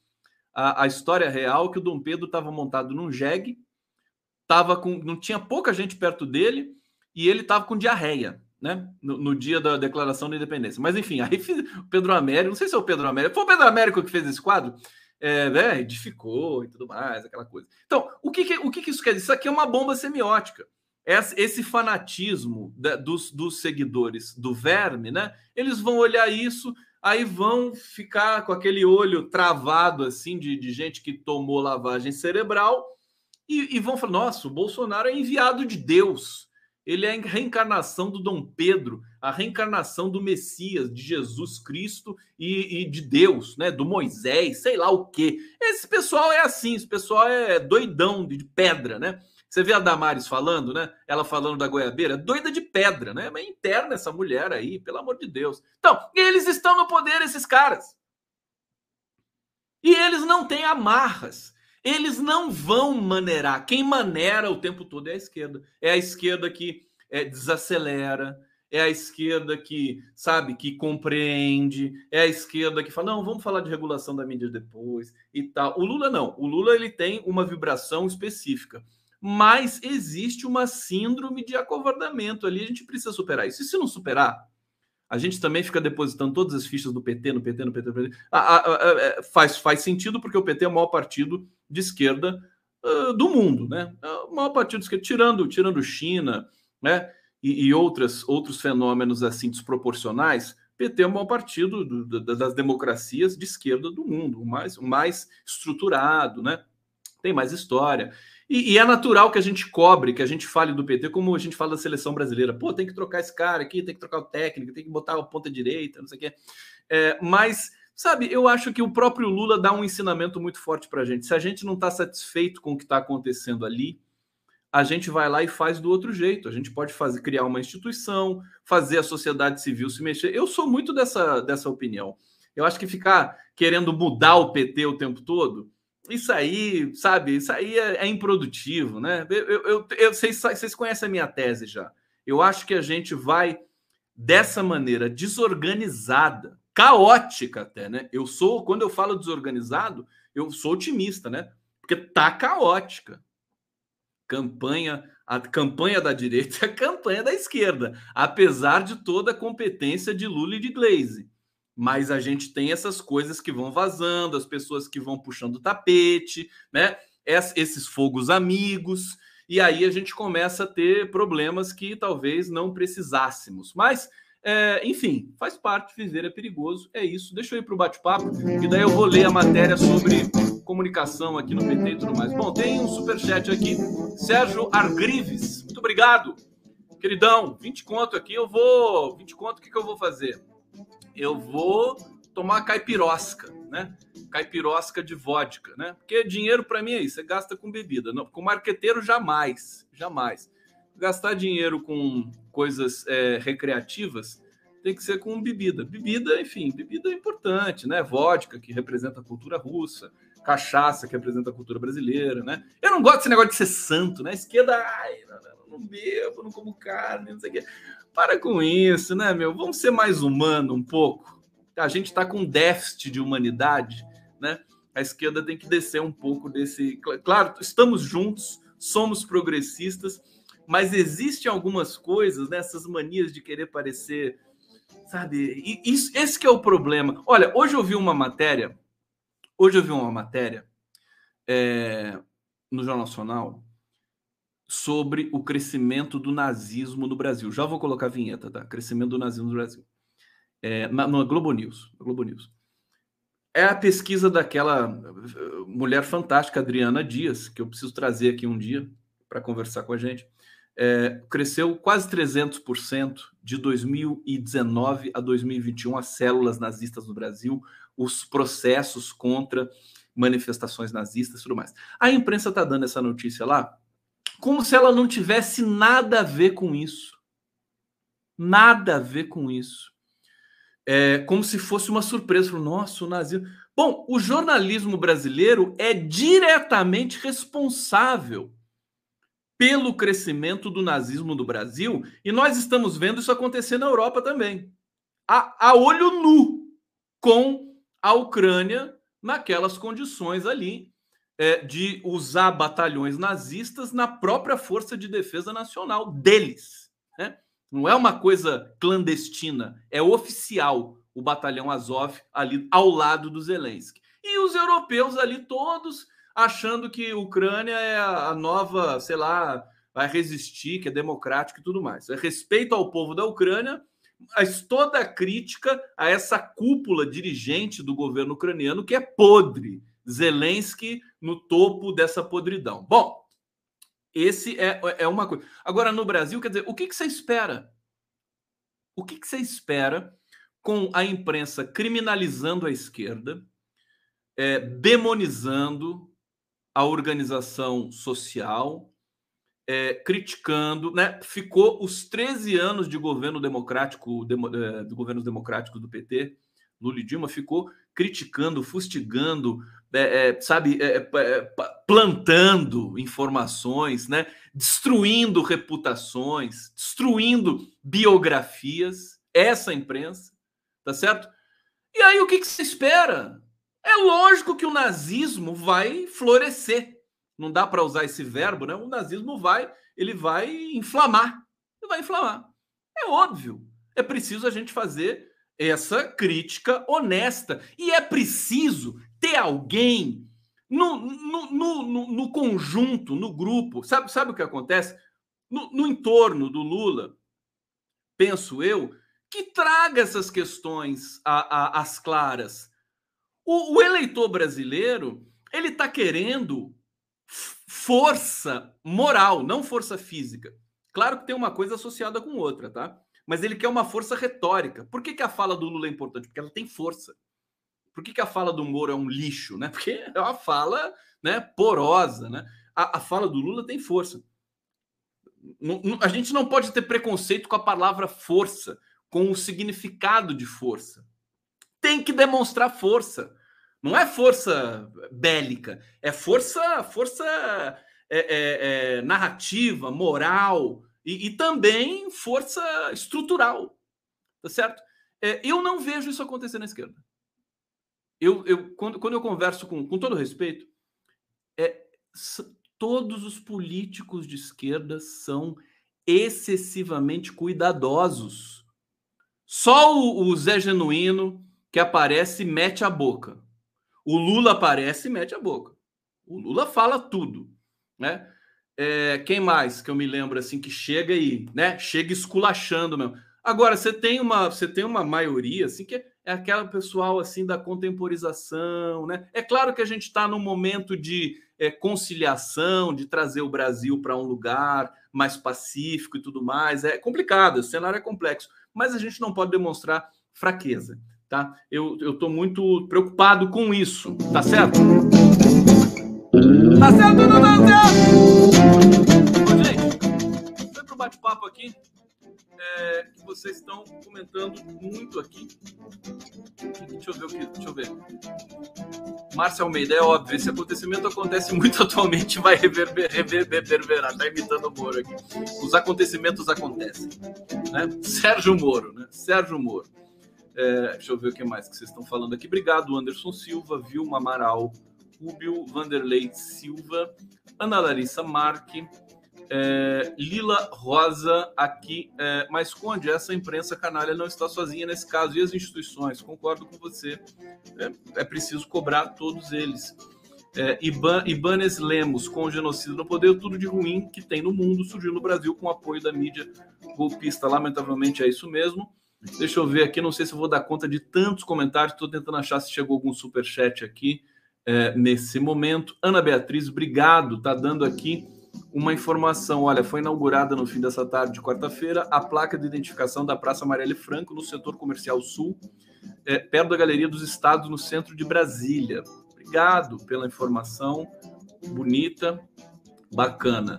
A, a história real é que o Dom Pedro estava montado num jegue, tava com, não tinha pouca gente perto dele e ele estava com diarreia. Né? No, no, dia da declaração da independência. Mas enfim, aí o Pedro Américo, não sei se é o Pedro Américo, foi o Pedro Américo que fez esse quadro é, né, edificou e tudo mais, aquela coisa. Então, o que, que o que, que, isso quer dizer? Isso aqui é uma bomba semiótica. Esse fanatismo da, dos, dos seguidores do verme, né? Eles vão olhar isso, aí vão ficar com aquele olho travado, assim, de, de gente que tomou lavagem cerebral, e, e vão falar: nossa, o Bolsonaro é enviado de Deus ele é a reencarnação do Dom Pedro, a reencarnação do Messias, de Jesus Cristo e, e, de Deus, né? Do Moisés, sei lá o quê. Esse pessoal é assim, esse pessoal é doidão de, pedra, né? Você vê a Damares falando, né? Ela falando da goiabeira, doida de pedra, né? Mas interna essa mulher aí, pelo amor de Deus. Então, eles estão no poder, esses caras. E eles não têm amarras. Eles não vão maneirar. Quem maneira o tempo todo é a esquerda. É a esquerda que é, desacelera, é a esquerda que, sabe, que compreende, é a esquerda que fala, não, vamos falar de regulação da mídia depois e tal. O Lula não. O Lula ele tem uma vibração específica. Mas existe uma síndrome de acovardamento ali, a gente precisa superar isso. E se não superar, a gente também fica depositando todas as fichas do PT, no PT, no PT, no PT. É, faz, faz sentido, porque o PT é o maior partido de esquerda uh, do mundo, né? É o maior partido de esquerda, tirando, tirando China, né? E, e outras, outros fenômenos assim desproporcionais, PT é o maior partido do, das democracias de esquerda do mundo, o mais, mais estruturado, né? Tem mais história. E, e, é natural que a gente cobre, que a gente fale do PT como a gente fala da seleção brasileira. Pô, tem que trocar esse cara aqui, tem que trocar o técnico, tem que botar a ponta direita, não sei o quê. É, mas, sabe, eu acho que o próprio Lula dá um ensinamento muito forte para a gente. Se a gente não está satisfeito com o que está acontecendo ali, a gente vai lá e faz do outro jeito. A gente pode fazer, criar uma instituição, fazer a sociedade civil se mexer. Eu sou muito dessa, dessa opinião. Eu acho que ficar querendo mudar o PT o tempo todo isso aí, sabe, isso aí é, é improdutivo, né? Eu, eu, eu, eu vocês, vocês conhecem a minha tese já. Eu acho que a gente vai, dessa maneira desorganizada, caótica até, né? Eu sou, quando eu falo desorganizado, eu sou otimista, né? Porque tá caótica. Campanha, a campanha da direita é a campanha da esquerda, apesar de toda a competência de Lula e de Glaze. Mas a gente tem essas coisas que vão vazando, as pessoas que vão puxando o tapete, né? Esses fogos amigos, e aí a gente começa a ter problemas que talvez não precisássemos. Mas é, enfim, faz parte, viver é perigoso, é isso. Deixa eu ir para o bate-papo, e daí eu vou ler a matéria sobre comunicação aqui no PT e tudo mais. Bom, tem um superchat aqui, Sérgio Argrives, muito obrigado. Queridão, 20 conto aqui, eu vou. 20 conto, o que, que eu vou fazer? Eu vou tomar caipirosca, né? Caipirosca de vodka, né? Porque dinheiro para mim é isso, você gasta com bebida. Não, com marqueteiro, jamais, jamais gastar dinheiro com coisas é, recreativas tem que ser com bebida. Bebida, enfim, bebida é importante, né? Vodka, que representa a cultura russa, cachaça, que representa a cultura brasileira, né? Eu não gosto desse negócio de ser santo, né? Esquerda, ai, não, não, não bebo, não como carne, não sei o quê. Para com isso, né, meu? Vamos ser mais humano um pouco. A gente está com déficit de humanidade, né? A esquerda tem que descer um pouco desse. Claro, estamos juntos, somos progressistas, mas existem algumas coisas, nessas né, manias de querer parecer, sabe? Isso, esse que é o problema. Olha, hoje eu vi uma matéria, hoje eu vi uma matéria é, no Jornal Nacional sobre o crescimento do nazismo no Brasil. Já vou colocar a vinheta, tá? Crescimento do nazismo no Brasil. É, na, no Globo News. Globo News. É a pesquisa daquela mulher fantástica, Adriana Dias, que eu preciso trazer aqui um dia para conversar com a gente é, cresceu quase 300% de 2019 a 2021 as células nazistas no Brasil, os processos contra manifestações nazistas e tudo mais. A imprensa está dando essa notícia lá como se ela não tivesse nada a ver com isso. Nada a ver com isso. É como se fosse uma surpresa. Nossa, o nazismo. Bom, o jornalismo brasileiro é diretamente responsável pelo crescimento do nazismo no Brasil, e nós estamos vendo isso acontecer na Europa também. A, a olho nu com a Ucrânia naquelas condições ali é, de usar batalhões nazistas na própria Força de Defesa Nacional deles. Né? Não é uma coisa clandestina, é oficial o batalhão Azov ali ao lado do Zelensky. E os europeus ali todos achando que Ucrânia é a nova, sei lá, vai resistir, que é democrática e tudo mais. É respeito ao povo da Ucrânia, mas toda a crítica a essa cúpula dirigente do governo ucraniano que é podre. Zelensky no topo dessa podridão. Bom, esse é, é uma coisa. Agora, no Brasil, quer dizer, o que, que você espera? O que, que você espera com a imprensa criminalizando a esquerda, é, demonizando a organização social, é, criticando, né? Ficou os 13 anos de governo democrático, de, é, do governos democráticos do PT, Lula e Dilma, ficou criticando, fustigando, é, é sabe, é, é, plantando informações, né? Destruindo reputações, destruindo biografias, essa imprensa, tá certo? E aí o que, que se espera? É lógico que o nazismo vai florescer. Não dá para usar esse verbo, né? O nazismo vai, ele vai inflamar. Ele vai inflamar. É óbvio. É preciso a gente fazer essa crítica honesta. E é preciso ter alguém no, no, no, no, conjunto, no grupo. Sabe, sabe o que acontece? No, no entorno do Lula, penso eu, que traga essas questões às claras o, o eleitor brasileiro ele está querendo força moral, não força física. Claro que tem uma coisa associada com outra, tá? Mas ele quer uma força retórica. Por que, que a fala do Lula é importante? Porque ela tem força. Por que, que a fala do Moro é um lixo? Né? Porque é uma fala né, porosa. Né? A, a fala do Lula tem força. A gente não pode ter preconceito com a palavra força, com o significado de força. Tem que demonstrar força. Não é força bélica, é força, força é, é, é, narrativa, moral e, e, também força estrutural, tá certo? É, eu não vejo isso acontecer na esquerda. Eu, eu quando, quando eu converso com, com todo respeito, é, todos os políticos de esquerda são excessivamente cuidadosos. Só o, o Zé Genuíno que aparece mete a boca. O Lula aparece e mete a boca. O Lula fala tudo, né? É, quem mais que eu me lembro assim que chega e, né, chega esculachando mesmo. Agora você tem uma, você tem uma maioria assim que é aquela pessoal assim da contemporização, né? É claro que a gente está num momento de é, conciliação, de trazer o Brasil para um lugar mais pacífico e tudo mais. É complicado, o cenário é complexo, mas a gente não pode demonstrar fraqueza, tá? Eu estou muito preocupado com isso, tá certo? Tá certo ou não tá certo? gente, foi pro bate-papo aqui é, que vocês estão comentando muito aqui. Deixa eu ver o que. Deixa eu ver. Márcia Almeida, é óbvio, esse acontecimento acontece muito atualmente vai reverberar, reverberar, tá imitando o Moro aqui. Os acontecimentos acontecem. Né? Sérgio Moro, né? Sérgio Moro. É, deixa eu ver o que mais que vocês estão falando aqui. Obrigado, Anderson Silva, Vilma Amaral, Rubio, Vanderlei Silva, Ana Larissa Marque, é, Lila Rosa aqui, é, mas Conde, essa imprensa canalha não está sozinha nesse caso e as instituições, concordo com você, é, é preciso cobrar todos eles. É, Iban, Ibanes Lemos, com o genocídio no poder, tudo de ruim que tem no mundo surgiu no Brasil com o apoio da mídia golpista. Lamentavelmente é isso mesmo. Deixa eu ver aqui, não sei se vou dar conta de tantos comentários, estou tentando achar se chegou algum super chat aqui é, nesse momento. Ana Beatriz, obrigado, tá dando aqui uma informação. Olha, foi inaugurada no fim dessa tarde de quarta-feira a placa de identificação da Praça Marielle Franco no setor comercial sul, é, perto da Galeria dos Estados, no centro de Brasília. Obrigado pela informação bonita, bacana.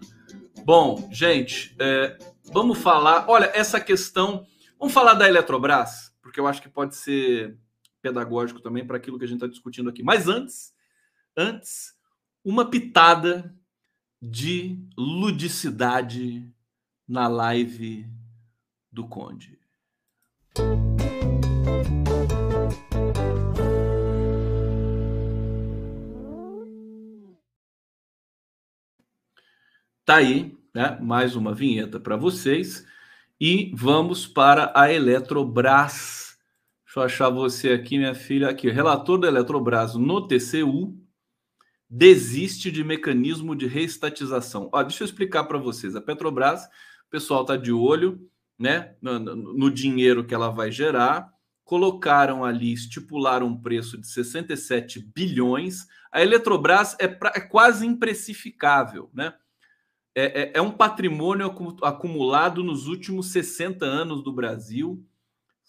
Bom, gente, é, vamos falar. Olha, essa questão. Vamos falar da Eletrobras, porque eu acho que pode ser pedagógico também para aquilo que a gente está discutindo aqui. Mas antes, antes, uma pitada de ludicidade na live do Conde. Tá aí, né? Mais uma vinheta para vocês e vamos para a Eletrobras. Deixa eu achar você aqui, minha filha. Aqui, relator da Eletrobras no TCU desiste de mecanismo de reestatização. Ó, deixa eu explicar para vocês. A Petrobras, o pessoal está de olho né, no, no, dinheiro que ela vai gerar. Colocaram ali, estipularam um preço de 67 bilhões. A Eletrobras é, pra, é quase imprecificável, né? É, é, é um patrimônio acumulado nos últimos 60 anos do Brasil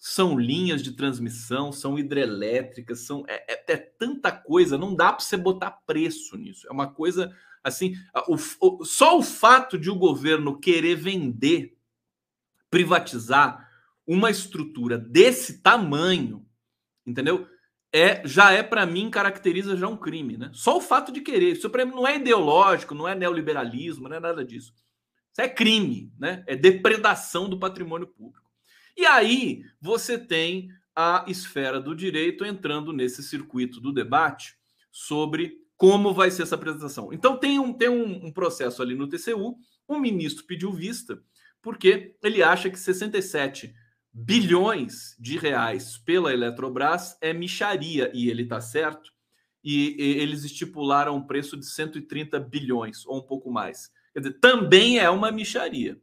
são linhas de transmissão, são hidrelétricas, são é, é, é tanta coisa, não dá para você botar preço nisso. É uma coisa assim, o, o, só o fato de o governo querer vender, privatizar uma estrutura desse tamanho, entendeu? É já é para mim caracteriza já um crime, né? Só o fato de querer, isso para mim não é ideológico, não é neoliberalismo, não é nada disso. Isso é crime, né? É depredação do patrimônio público. E aí você tem a esfera do direito entrando nesse circuito do debate sobre como vai ser essa apresentação. Então tem um, tem um, um processo ali no TCU, o ministro pediu vista, porque ele acha que 67 bilhões de reais pela Eletrobras é micharia, e ele está certo, e, e, eles estipularam um preço de 130 bilhões, ou um pouco mais. Quer dizer, também é uma micharia.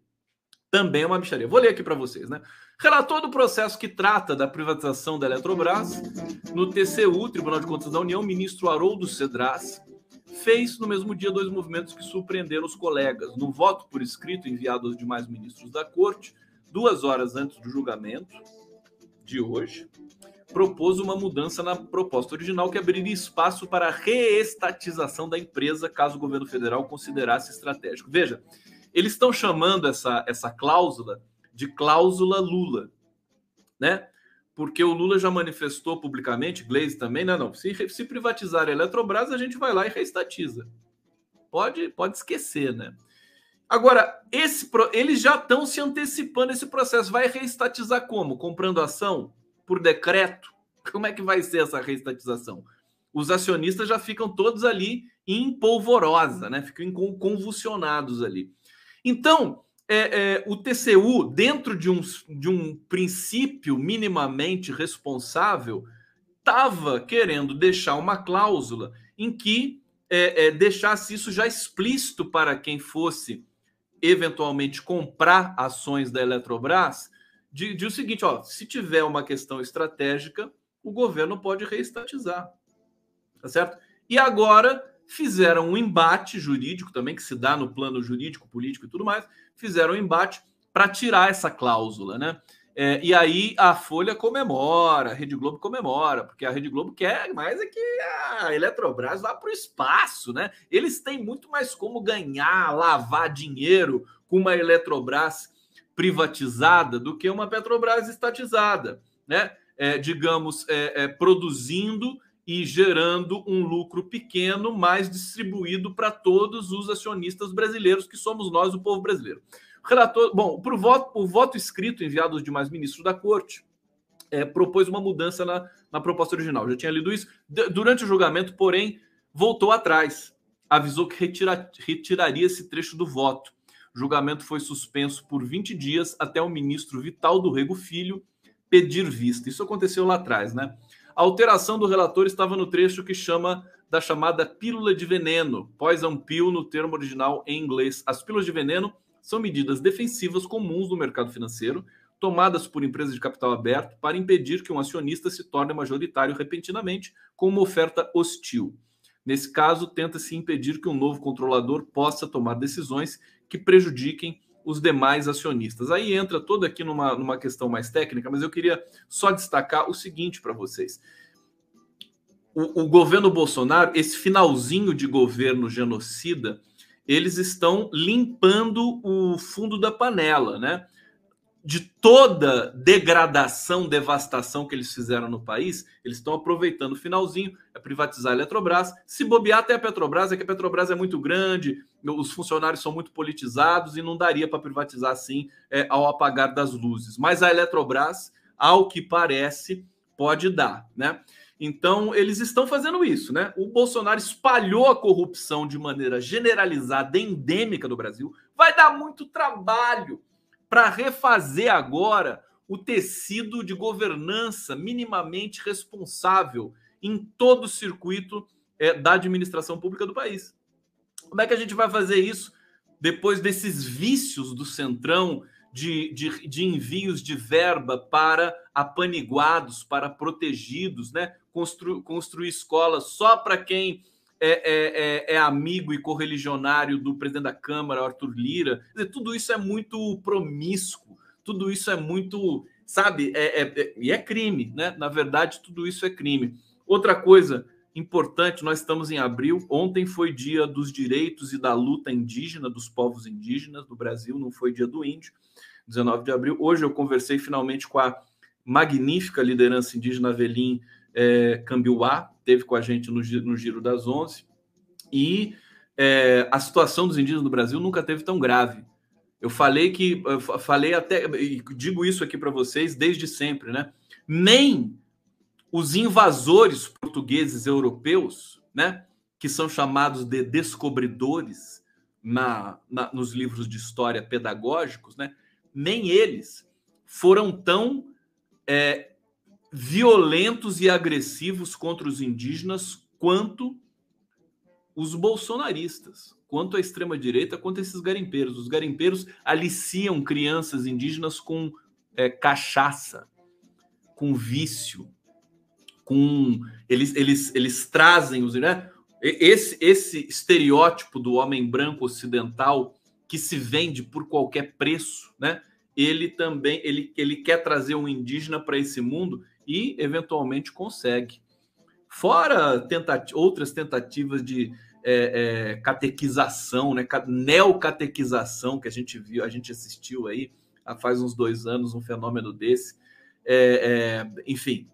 Também é uma micharia. Vou ler aqui para vocês, né? Relator do processo que trata da privatização da Eletrobras, no TCU, Tribunal de Contas da União, ministro Haroldo Cedras fez no mesmo dia dois movimentos que surpreenderam os colegas. No voto por escrito enviado aos demais ministros da Corte, duas horas antes do julgamento de hoje, propôs uma mudança na proposta original que abriria espaço para a reestatização da empresa caso o governo federal considerasse estratégico. Veja, eles estão chamando essa, essa cláusula de cláusula Lula, né? Porque o Lula já manifestou publicamente, Gleisi também, não, não. Se, se privatizar a Eletrobras, a gente vai lá e reestatiza. Pode, pode esquecer, né? Agora, esse, eles já estão se antecipando esse processo. Vai reestatizar como? Comprando ação? por decreto. Como é que vai ser essa reestatização? Os acionistas já ficam todos ali em polvorosa, né? Ficam convulsionados ali. Então, é, é, o TCU, dentro de um, de um princípio minimamente responsável, estava querendo deixar uma cláusula em que é, é, deixasse isso já explícito para quem fosse eventualmente comprar ações da Eletrobras, de, de o seguinte: ó, se tiver uma questão estratégica, o governo pode reestatizar. Tá certo? E agora fizeram um embate jurídico também, que se dá no plano jurídico, político e tudo mais, fizeram um embate para tirar essa cláusula, né? É, e aí a Folha comemora, a Rede Globo comemora, porque a Rede Globo quer mais é que a Eletrobras vá para o espaço, né? Eles têm muito mais como ganhar, lavar dinheiro com uma Eletrobras privatizada do que uma Petrobras estatizada, né? É, digamos, é, é produzindo e gerando um lucro pequeno, mais distribuído para todos os acionistas brasileiros, que somos nós, o povo brasileiro. Relator, bom, para o voto, voto escrito enviado aos demais ministros da corte é, propôs uma mudança na, na proposta original. Já tinha lido isso. Durante o julgamento, porém, voltou atrás. Avisou que retira, retiraria esse trecho do voto. O julgamento foi suspenso por 20 dias até o ministro Vital do Rego Filho pedir vista. Isso aconteceu lá atrás, né? A alteração do relator estava no trecho que chama da chamada pílula de veneno, poison pill no termo original em inglês. As pílulas de veneno são medidas defensivas comuns no mercado financeiro, tomadas por empresas de capital aberto para impedir que um acionista se torne majoritário repentinamente com uma oferta hostil. Nesse caso, tenta-se impedir que um novo controlador possa tomar decisões que prejudiquem os demais acionistas. Aí entra todo aqui numa, numa questão mais técnica, mas eu queria só destacar o seguinte para vocês. O, o, governo Bolsonaro, esse finalzinho de governo genocida, eles estão limpando o fundo da panela, né? de toda degradação, devastação que eles fizeram no país, eles estão aproveitando o finalzinho, é privatizar a Eletrobras. Se bobear até a Petrobras, é que a Petrobras é muito grande, os funcionários são muito politizados e não daria para privatizar assim é, ao apagar das luzes. Mas a Eletrobras, ao que parece, pode dar, né? Então, eles estão fazendo isso, né? O Bolsonaro espalhou a corrupção de maneira generalizada, endêmica do Brasil. Vai dar muito trabalho para refazer agora o tecido de governança minimamente responsável em todo o circuito é, da administração pública do país. Como é que a gente vai fazer isso depois desses vícios do Centrão de, de, de envios de verba para apaniguados, para protegidos, né? Constru, construir escolas só para quem é, é, é, é, amigo e correligionário do presidente da Câmara, Arthur Lira. Dizer, tudo isso é muito promíscuo, tudo isso é muito, sabe, é, é, é, e é crime, né? Na verdade, tudo isso é crime. Outra coisa importante, nós estamos em abril, ontem foi dia dos direitos e da luta indígena, dos povos indígenas do Brasil, não foi dia do índio, 19 de abril. Hoje eu conversei finalmente com a magnífica liderança indígena Avelim é, Cambiuá, teve com a gente no, no Giro das Onze, e é, a situação dos indígenas no Brasil nunca teve tão grave. Eu falei que, eu falei até, e digo isso aqui para vocês desde sempre, né? Nem os invasores portugueses europeus, né, que são chamados de descobridores na, na, nos livros de história pedagógicos, né, nem eles foram tão é, violentos e agressivos contra os indígenas quanto os bolsonaristas, quanto a extrema-direita, quanto esses garimpeiros. Os garimpeiros aliciam crianças indígenas com é, cachaça, com vício, com. Eles, eles, eles trazem os. Né? Esse, esse estereótipo do homem branco ocidental que se vende por qualquer preço, né? Ele também ele, ele quer trazer um indígena para esse mundo e eventualmente consegue. Fora tentati outras tentativas de é, é, catequização, né, neocatequização que a gente viu, a gente assistiu aí há faz uns dois anos um fenômeno desse. É, é enfim,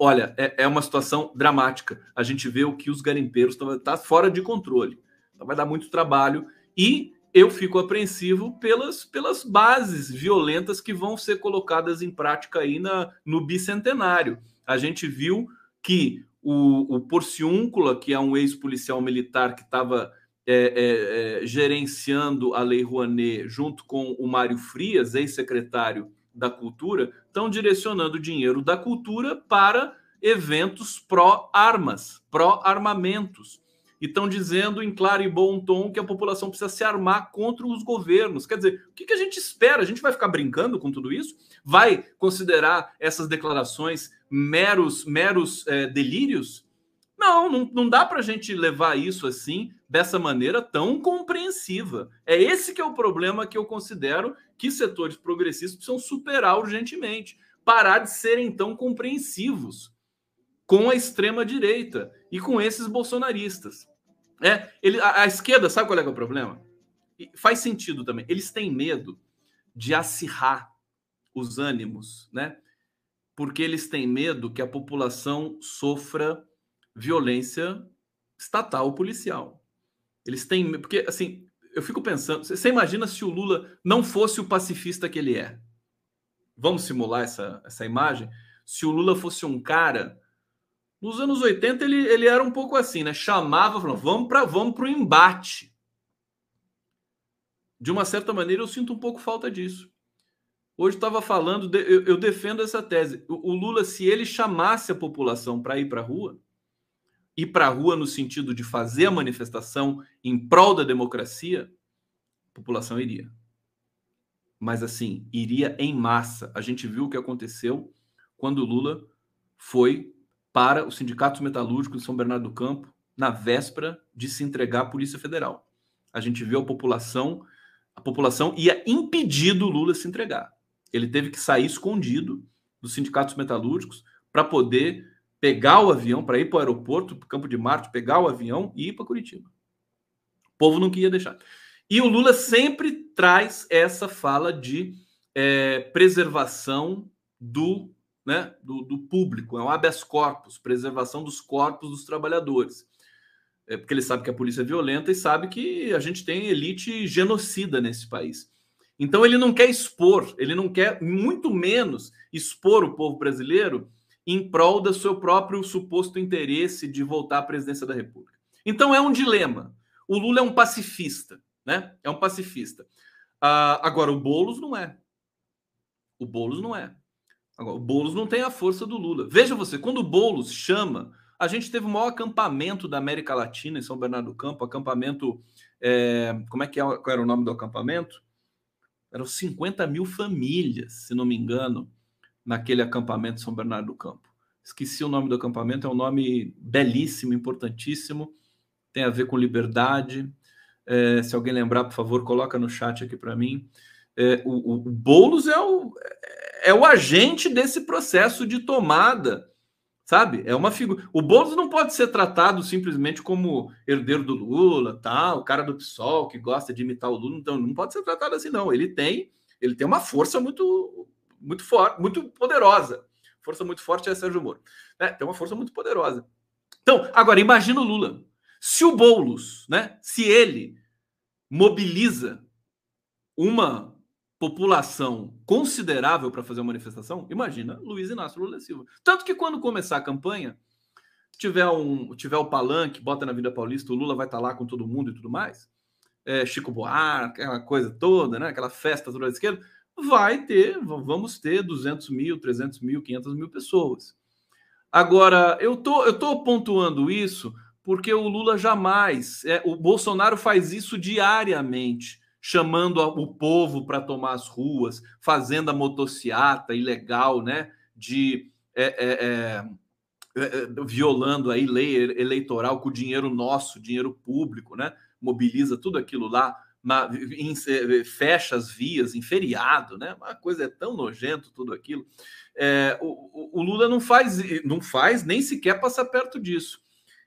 olha, é, é, uma situação dramática. A gente vê o que os garimpeiros estão tá fora de controle. Então vai dar muito trabalho e eu fico apreensivo pelas, pelas bases violentas que vão ser colocadas em prática aí na, no bicentenário. A gente viu que o, o Porciúncula, que é um ex-policial militar que estava é, é, é, gerenciando a Lei Rouanet junto com o Mário Frias, ex-secretário da Cultura, estão direcionando dinheiro da cultura para eventos pró-armas, pró-armamentos e estão dizendo em claro e bom tom que a população precisa se armar contra os governos. Quer dizer, o que, que a gente espera? A gente vai ficar brincando com tudo isso? Vai considerar essas declarações meros, meros é, delírios? Não, não, não dá para a gente levar isso assim, dessa maneira tão compreensiva. É esse que é o problema que eu considero que setores progressistas precisam superar urgentemente. Parar de serem tão compreensivos com a extrema direita e com esses bolsonaristas. É, ele, a, a, esquerda, sabe qual é, é o problema? E faz sentido também. Eles têm medo de acirrar os ânimos, né? Porque eles têm medo que a população sofra violência estatal policial. Eles têm, porque assim, eu fico pensando, você imagina se o Lula não fosse o pacifista que ele é? Vamos simular essa, essa imagem? Se o Lula fosse um cara nos anos 80 ele, ele era um pouco assim, né? Chamava, falando, vamos para vamos o embate. De uma certa maneira, eu sinto um pouco falta disso. Hoje estava falando, de, eu, eu, defendo essa tese. O, o, Lula, se ele chamasse a população para ir para a rua, ir para a rua no sentido de fazer a manifestação em prol da democracia, a população iria. Mas assim, iria em massa. A gente viu o que aconteceu quando Lula foi para os sindicatos metalúrgicos de São Bernardo do Campo na véspera de se entregar à Polícia Federal. A gente viu a população, a população ia impedir do Lula se entregar. Ele teve que sair escondido dos sindicatos metalúrgicos para poder pegar o avião, para ir para o aeroporto, para o Campo de Marte, pegar o avião e ir para Curitiba. O povo não queria deixar. E o Lula sempre traz essa fala de é, preservação do né, do, do, público, é um habeas corpus, preservação dos corpos dos trabalhadores. É porque ele sabe que a polícia é violenta e sabe que a gente tem elite genocida nesse país. Então ele não quer expor, ele não quer, muito menos, expor o povo brasileiro em prol do seu próprio suposto interesse de voltar à presidência da República. Então é um dilema. O Lula é um pacifista, né? É um pacifista. Ah, agora, o Boulos não é. O Boulos não é. Agora, o Boulos não tem a força do Lula. Veja você, quando o Boulos chama, a gente teve o maior acampamento da América Latina em São Bernardo do Campo, acampamento. É, como é que é, qual era o nome do acampamento? Eram 50 mil famílias, se não me engano, naquele acampamento São Bernardo do Campo. Esqueci o nome do acampamento, é um nome belíssimo, importantíssimo, tem a ver com liberdade. É, se alguém lembrar, por favor, coloca no chat aqui para mim. É, o, o, Boulos é o, é o agente desse processo de tomada, sabe? É uma figura. O Boulos não pode ser tratado simplesmente como herdeiro do Lula, tal, o cara do PSOL que gosta de imitar o Lula, então não pode ser tratado assim não. Ele tem, ele tem uma força muito muito forte, muito poderosa. Força muito forte é Sérgio Moro. É, tem uma força muito poderosa. Então, agora imagina o Lula. Se o Boulos, né, se ele mobiliza uma população considerável para fazer uma manifestação, imagina Luiz Inácio Lula Silva. Tanto que quando começar a campanha, tiver um tiver o palanque, bota na Vida Paulista, o Lula vai estar tá lá com todo mundo e tudo mais. É, Chico Buarque, aquela coisa toda, né? aquela festa toda da esquerda, vai ter, vamos ter 200 mil, 300 mil, 500 mil pessoas. Agora, eu tô, eu tô pontuando isso porque o Lula jamais, é, o Bolsonaro faz isso diariamente chamando o povo para tomar as ruas, fazendo a motociata ilegal, né? De é, é, é, é, violando aí lei eleitoral com dinheiro nosso, dinheiro público, né? Mobiliza tudo aquilo lá, em, fecha as vias em feriado, né? Uma coisa é tão nojento tudo aquilo. É, o, o Lula não faz, não faz nem sequer passar perto disso.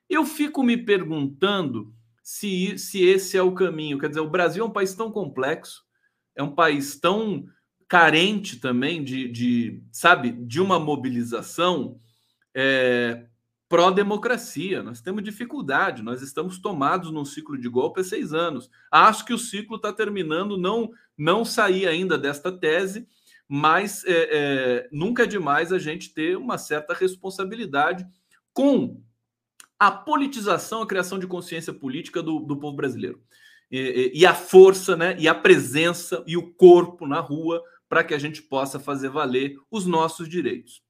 Eu fico me perguntando se, se esse é o caminho. Quer dizer, o Brasil é um país tão complexo, é um país tão carente também de, de sabe, de uma mobilização. É, pró-democracia. Nós temos dificuldade, nós estamos tomados num ciclo de golpe há seis anos. Acho que o ciclo está terminando, não, não saí ainda desta tese, mas é, é, nunca é demais a gente ter uma certa responsabilidade com a politização, a criação de consciência política do, do povo brasileiro. E, e, a força, né, e a presença e o corpo na rua para que a gente possa fazer valer os nossos direitos.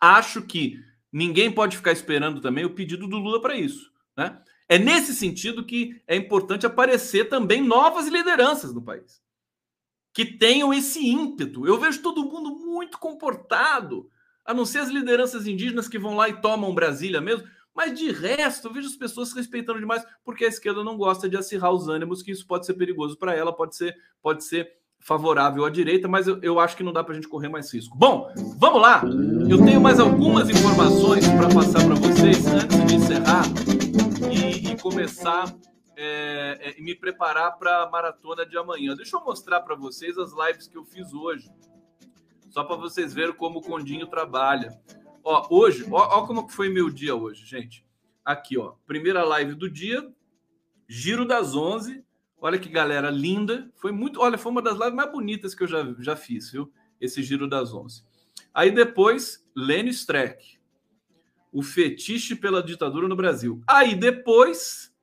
Acho que ninguém pode ficar esperando também o pedido do Lula para isso. Né? É nesse sentido que é importante aparecer também novas lideranças no país que tenham esse ímpeto. Eu vejo todo mundo muito comportado, a não ser as lideranças indígenas que vão lá e tomam Brasília mesmo. Mas de resto, eu vejo as pessoas respeitando demais, porque a esquerda não gosta de acirrar os ânimos, que isso pode ser perigoso para ela, pode ser, pode ser favorável à direita, mas eu, eu acho que não dá para a gente correr mais risco. Bom, vamos lá. Eu tenho mais algumas informações para passar para vocês antes de encerrar e, e começar é, é, me preparar para a maratona de amanhã. Deixa eu mostrar para vocês as lives que eu fiz hoje, só para vocês verem como o Condinho trabalha. Ó, hoje, ó, ó como foi meu dia hoje, gente. Aqui, ó, primeira live do dia, Giro das 11. Olha que galera linda. Foi muito, olha, foi uma das lives mais bonitas que eu já, já fiz, viu? Esse Giro das 11. Aí depois, Lênin Streck. O fetiche pela ditadura no Brasil. Aí depois,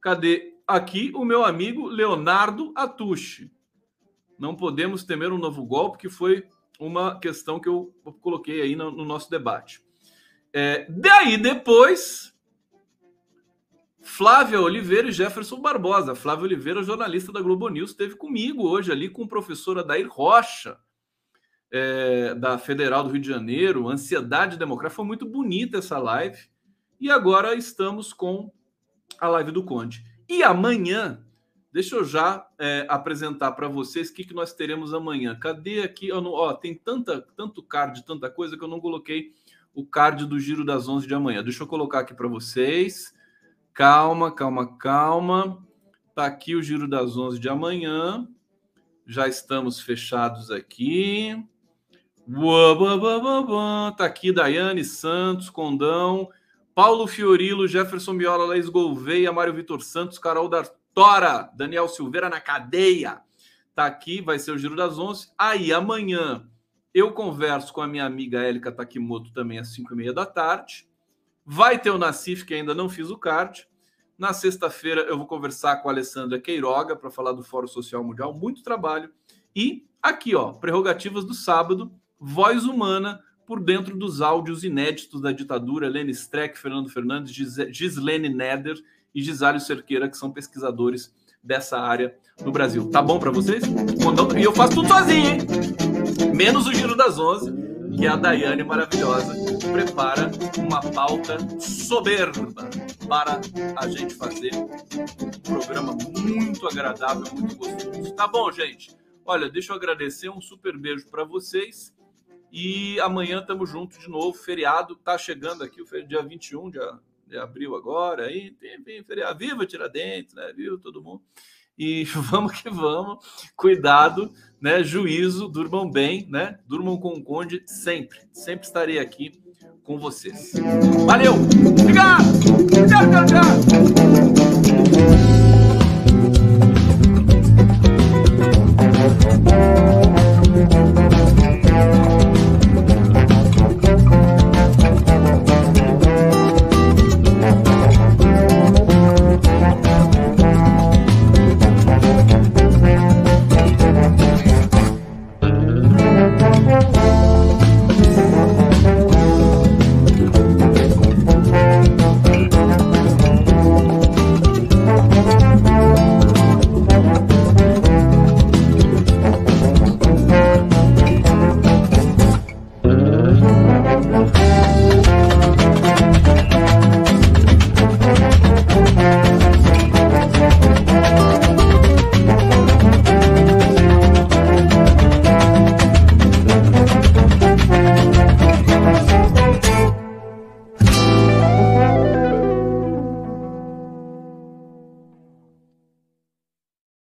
cadê aqui o meu amigo Leonardo Atushi? Não podemos temer um novo golpe, que foi uma questão que eu coloquei aí no, no nosso debate. É, daí depois, Flávia Oliveira e Jefferson Barbosa. Flávia Oliveira, jornalista da Globo News, esteve comigo hoje ali com o professor Adair Rocha, é, da Federal do Rio de Janeiro, Ansiedade Democrática. Foi muito bonita essa live. E agora estamos com a live do Conde. E amanhã Deixa eu já é, apresentar para vocês o que, que nós teremos amanhã. Cadê aqui? Ó, tem tanta, tanto card, tanta coisa que eu não coloquei o card do Giro das 11 de amanhã. Deixa eu colocar aqui para vocês. Calma, calma, calma. Tá aqui o Giro das 11 de amanhã. Já estamos fechados aqui. Tá aqui Daiane Santos, Condão, Paulo Fiorilo, Jefferson Miola, Laís Gouveia, Mário Vitor Santos, Carol Dar Tora, Daniel Silveira na cadeia. Tá aqui, vai ser o Giro das Onze. Aí, amanhã, eu converso com a minha amiga Élica Takimoto também às 5 e meia da tarde. Vai ter o Nacif, que ainda não fiz o card. Na sexta-feira, eu vou conversar com a Alessandra Queiroga para falar do Fórum Social Mundial. Muito trabalho. E aqui, ó, prerrogativas do sábado, voz humana por dentro dos áudios inéditos da ditadura, Helene Streck, Fernando Fernandes, Gislene Neder e Gisário Cerqueira, que são pesquisadores dessa área no Brasil. Tá bom para vocês? E eu faço tudo sozinho, hein? Menos o Giro das Onze, que a Daiane maravilhosa prepara uma pauta soberba para a gente fazer um programa muito agradável, muito gostoso. Tá bom, gente? Olha, deixa eu agradecer, um super beijo para vocês. E amanhã estamos juntos de novo. Feriado tá chegando aqui, o dia 21, dia de abril agora, aí tem, tem feriado, viva Tiradentes, né? Viu todo mundo. E vamos que vamos, cuidado, né? Juízo, durmam bem, né? Durmam com o Conde sempre. Sempre estarei aqui com vocês. Valeu! Obrigado! Tchau, tchau, tchau!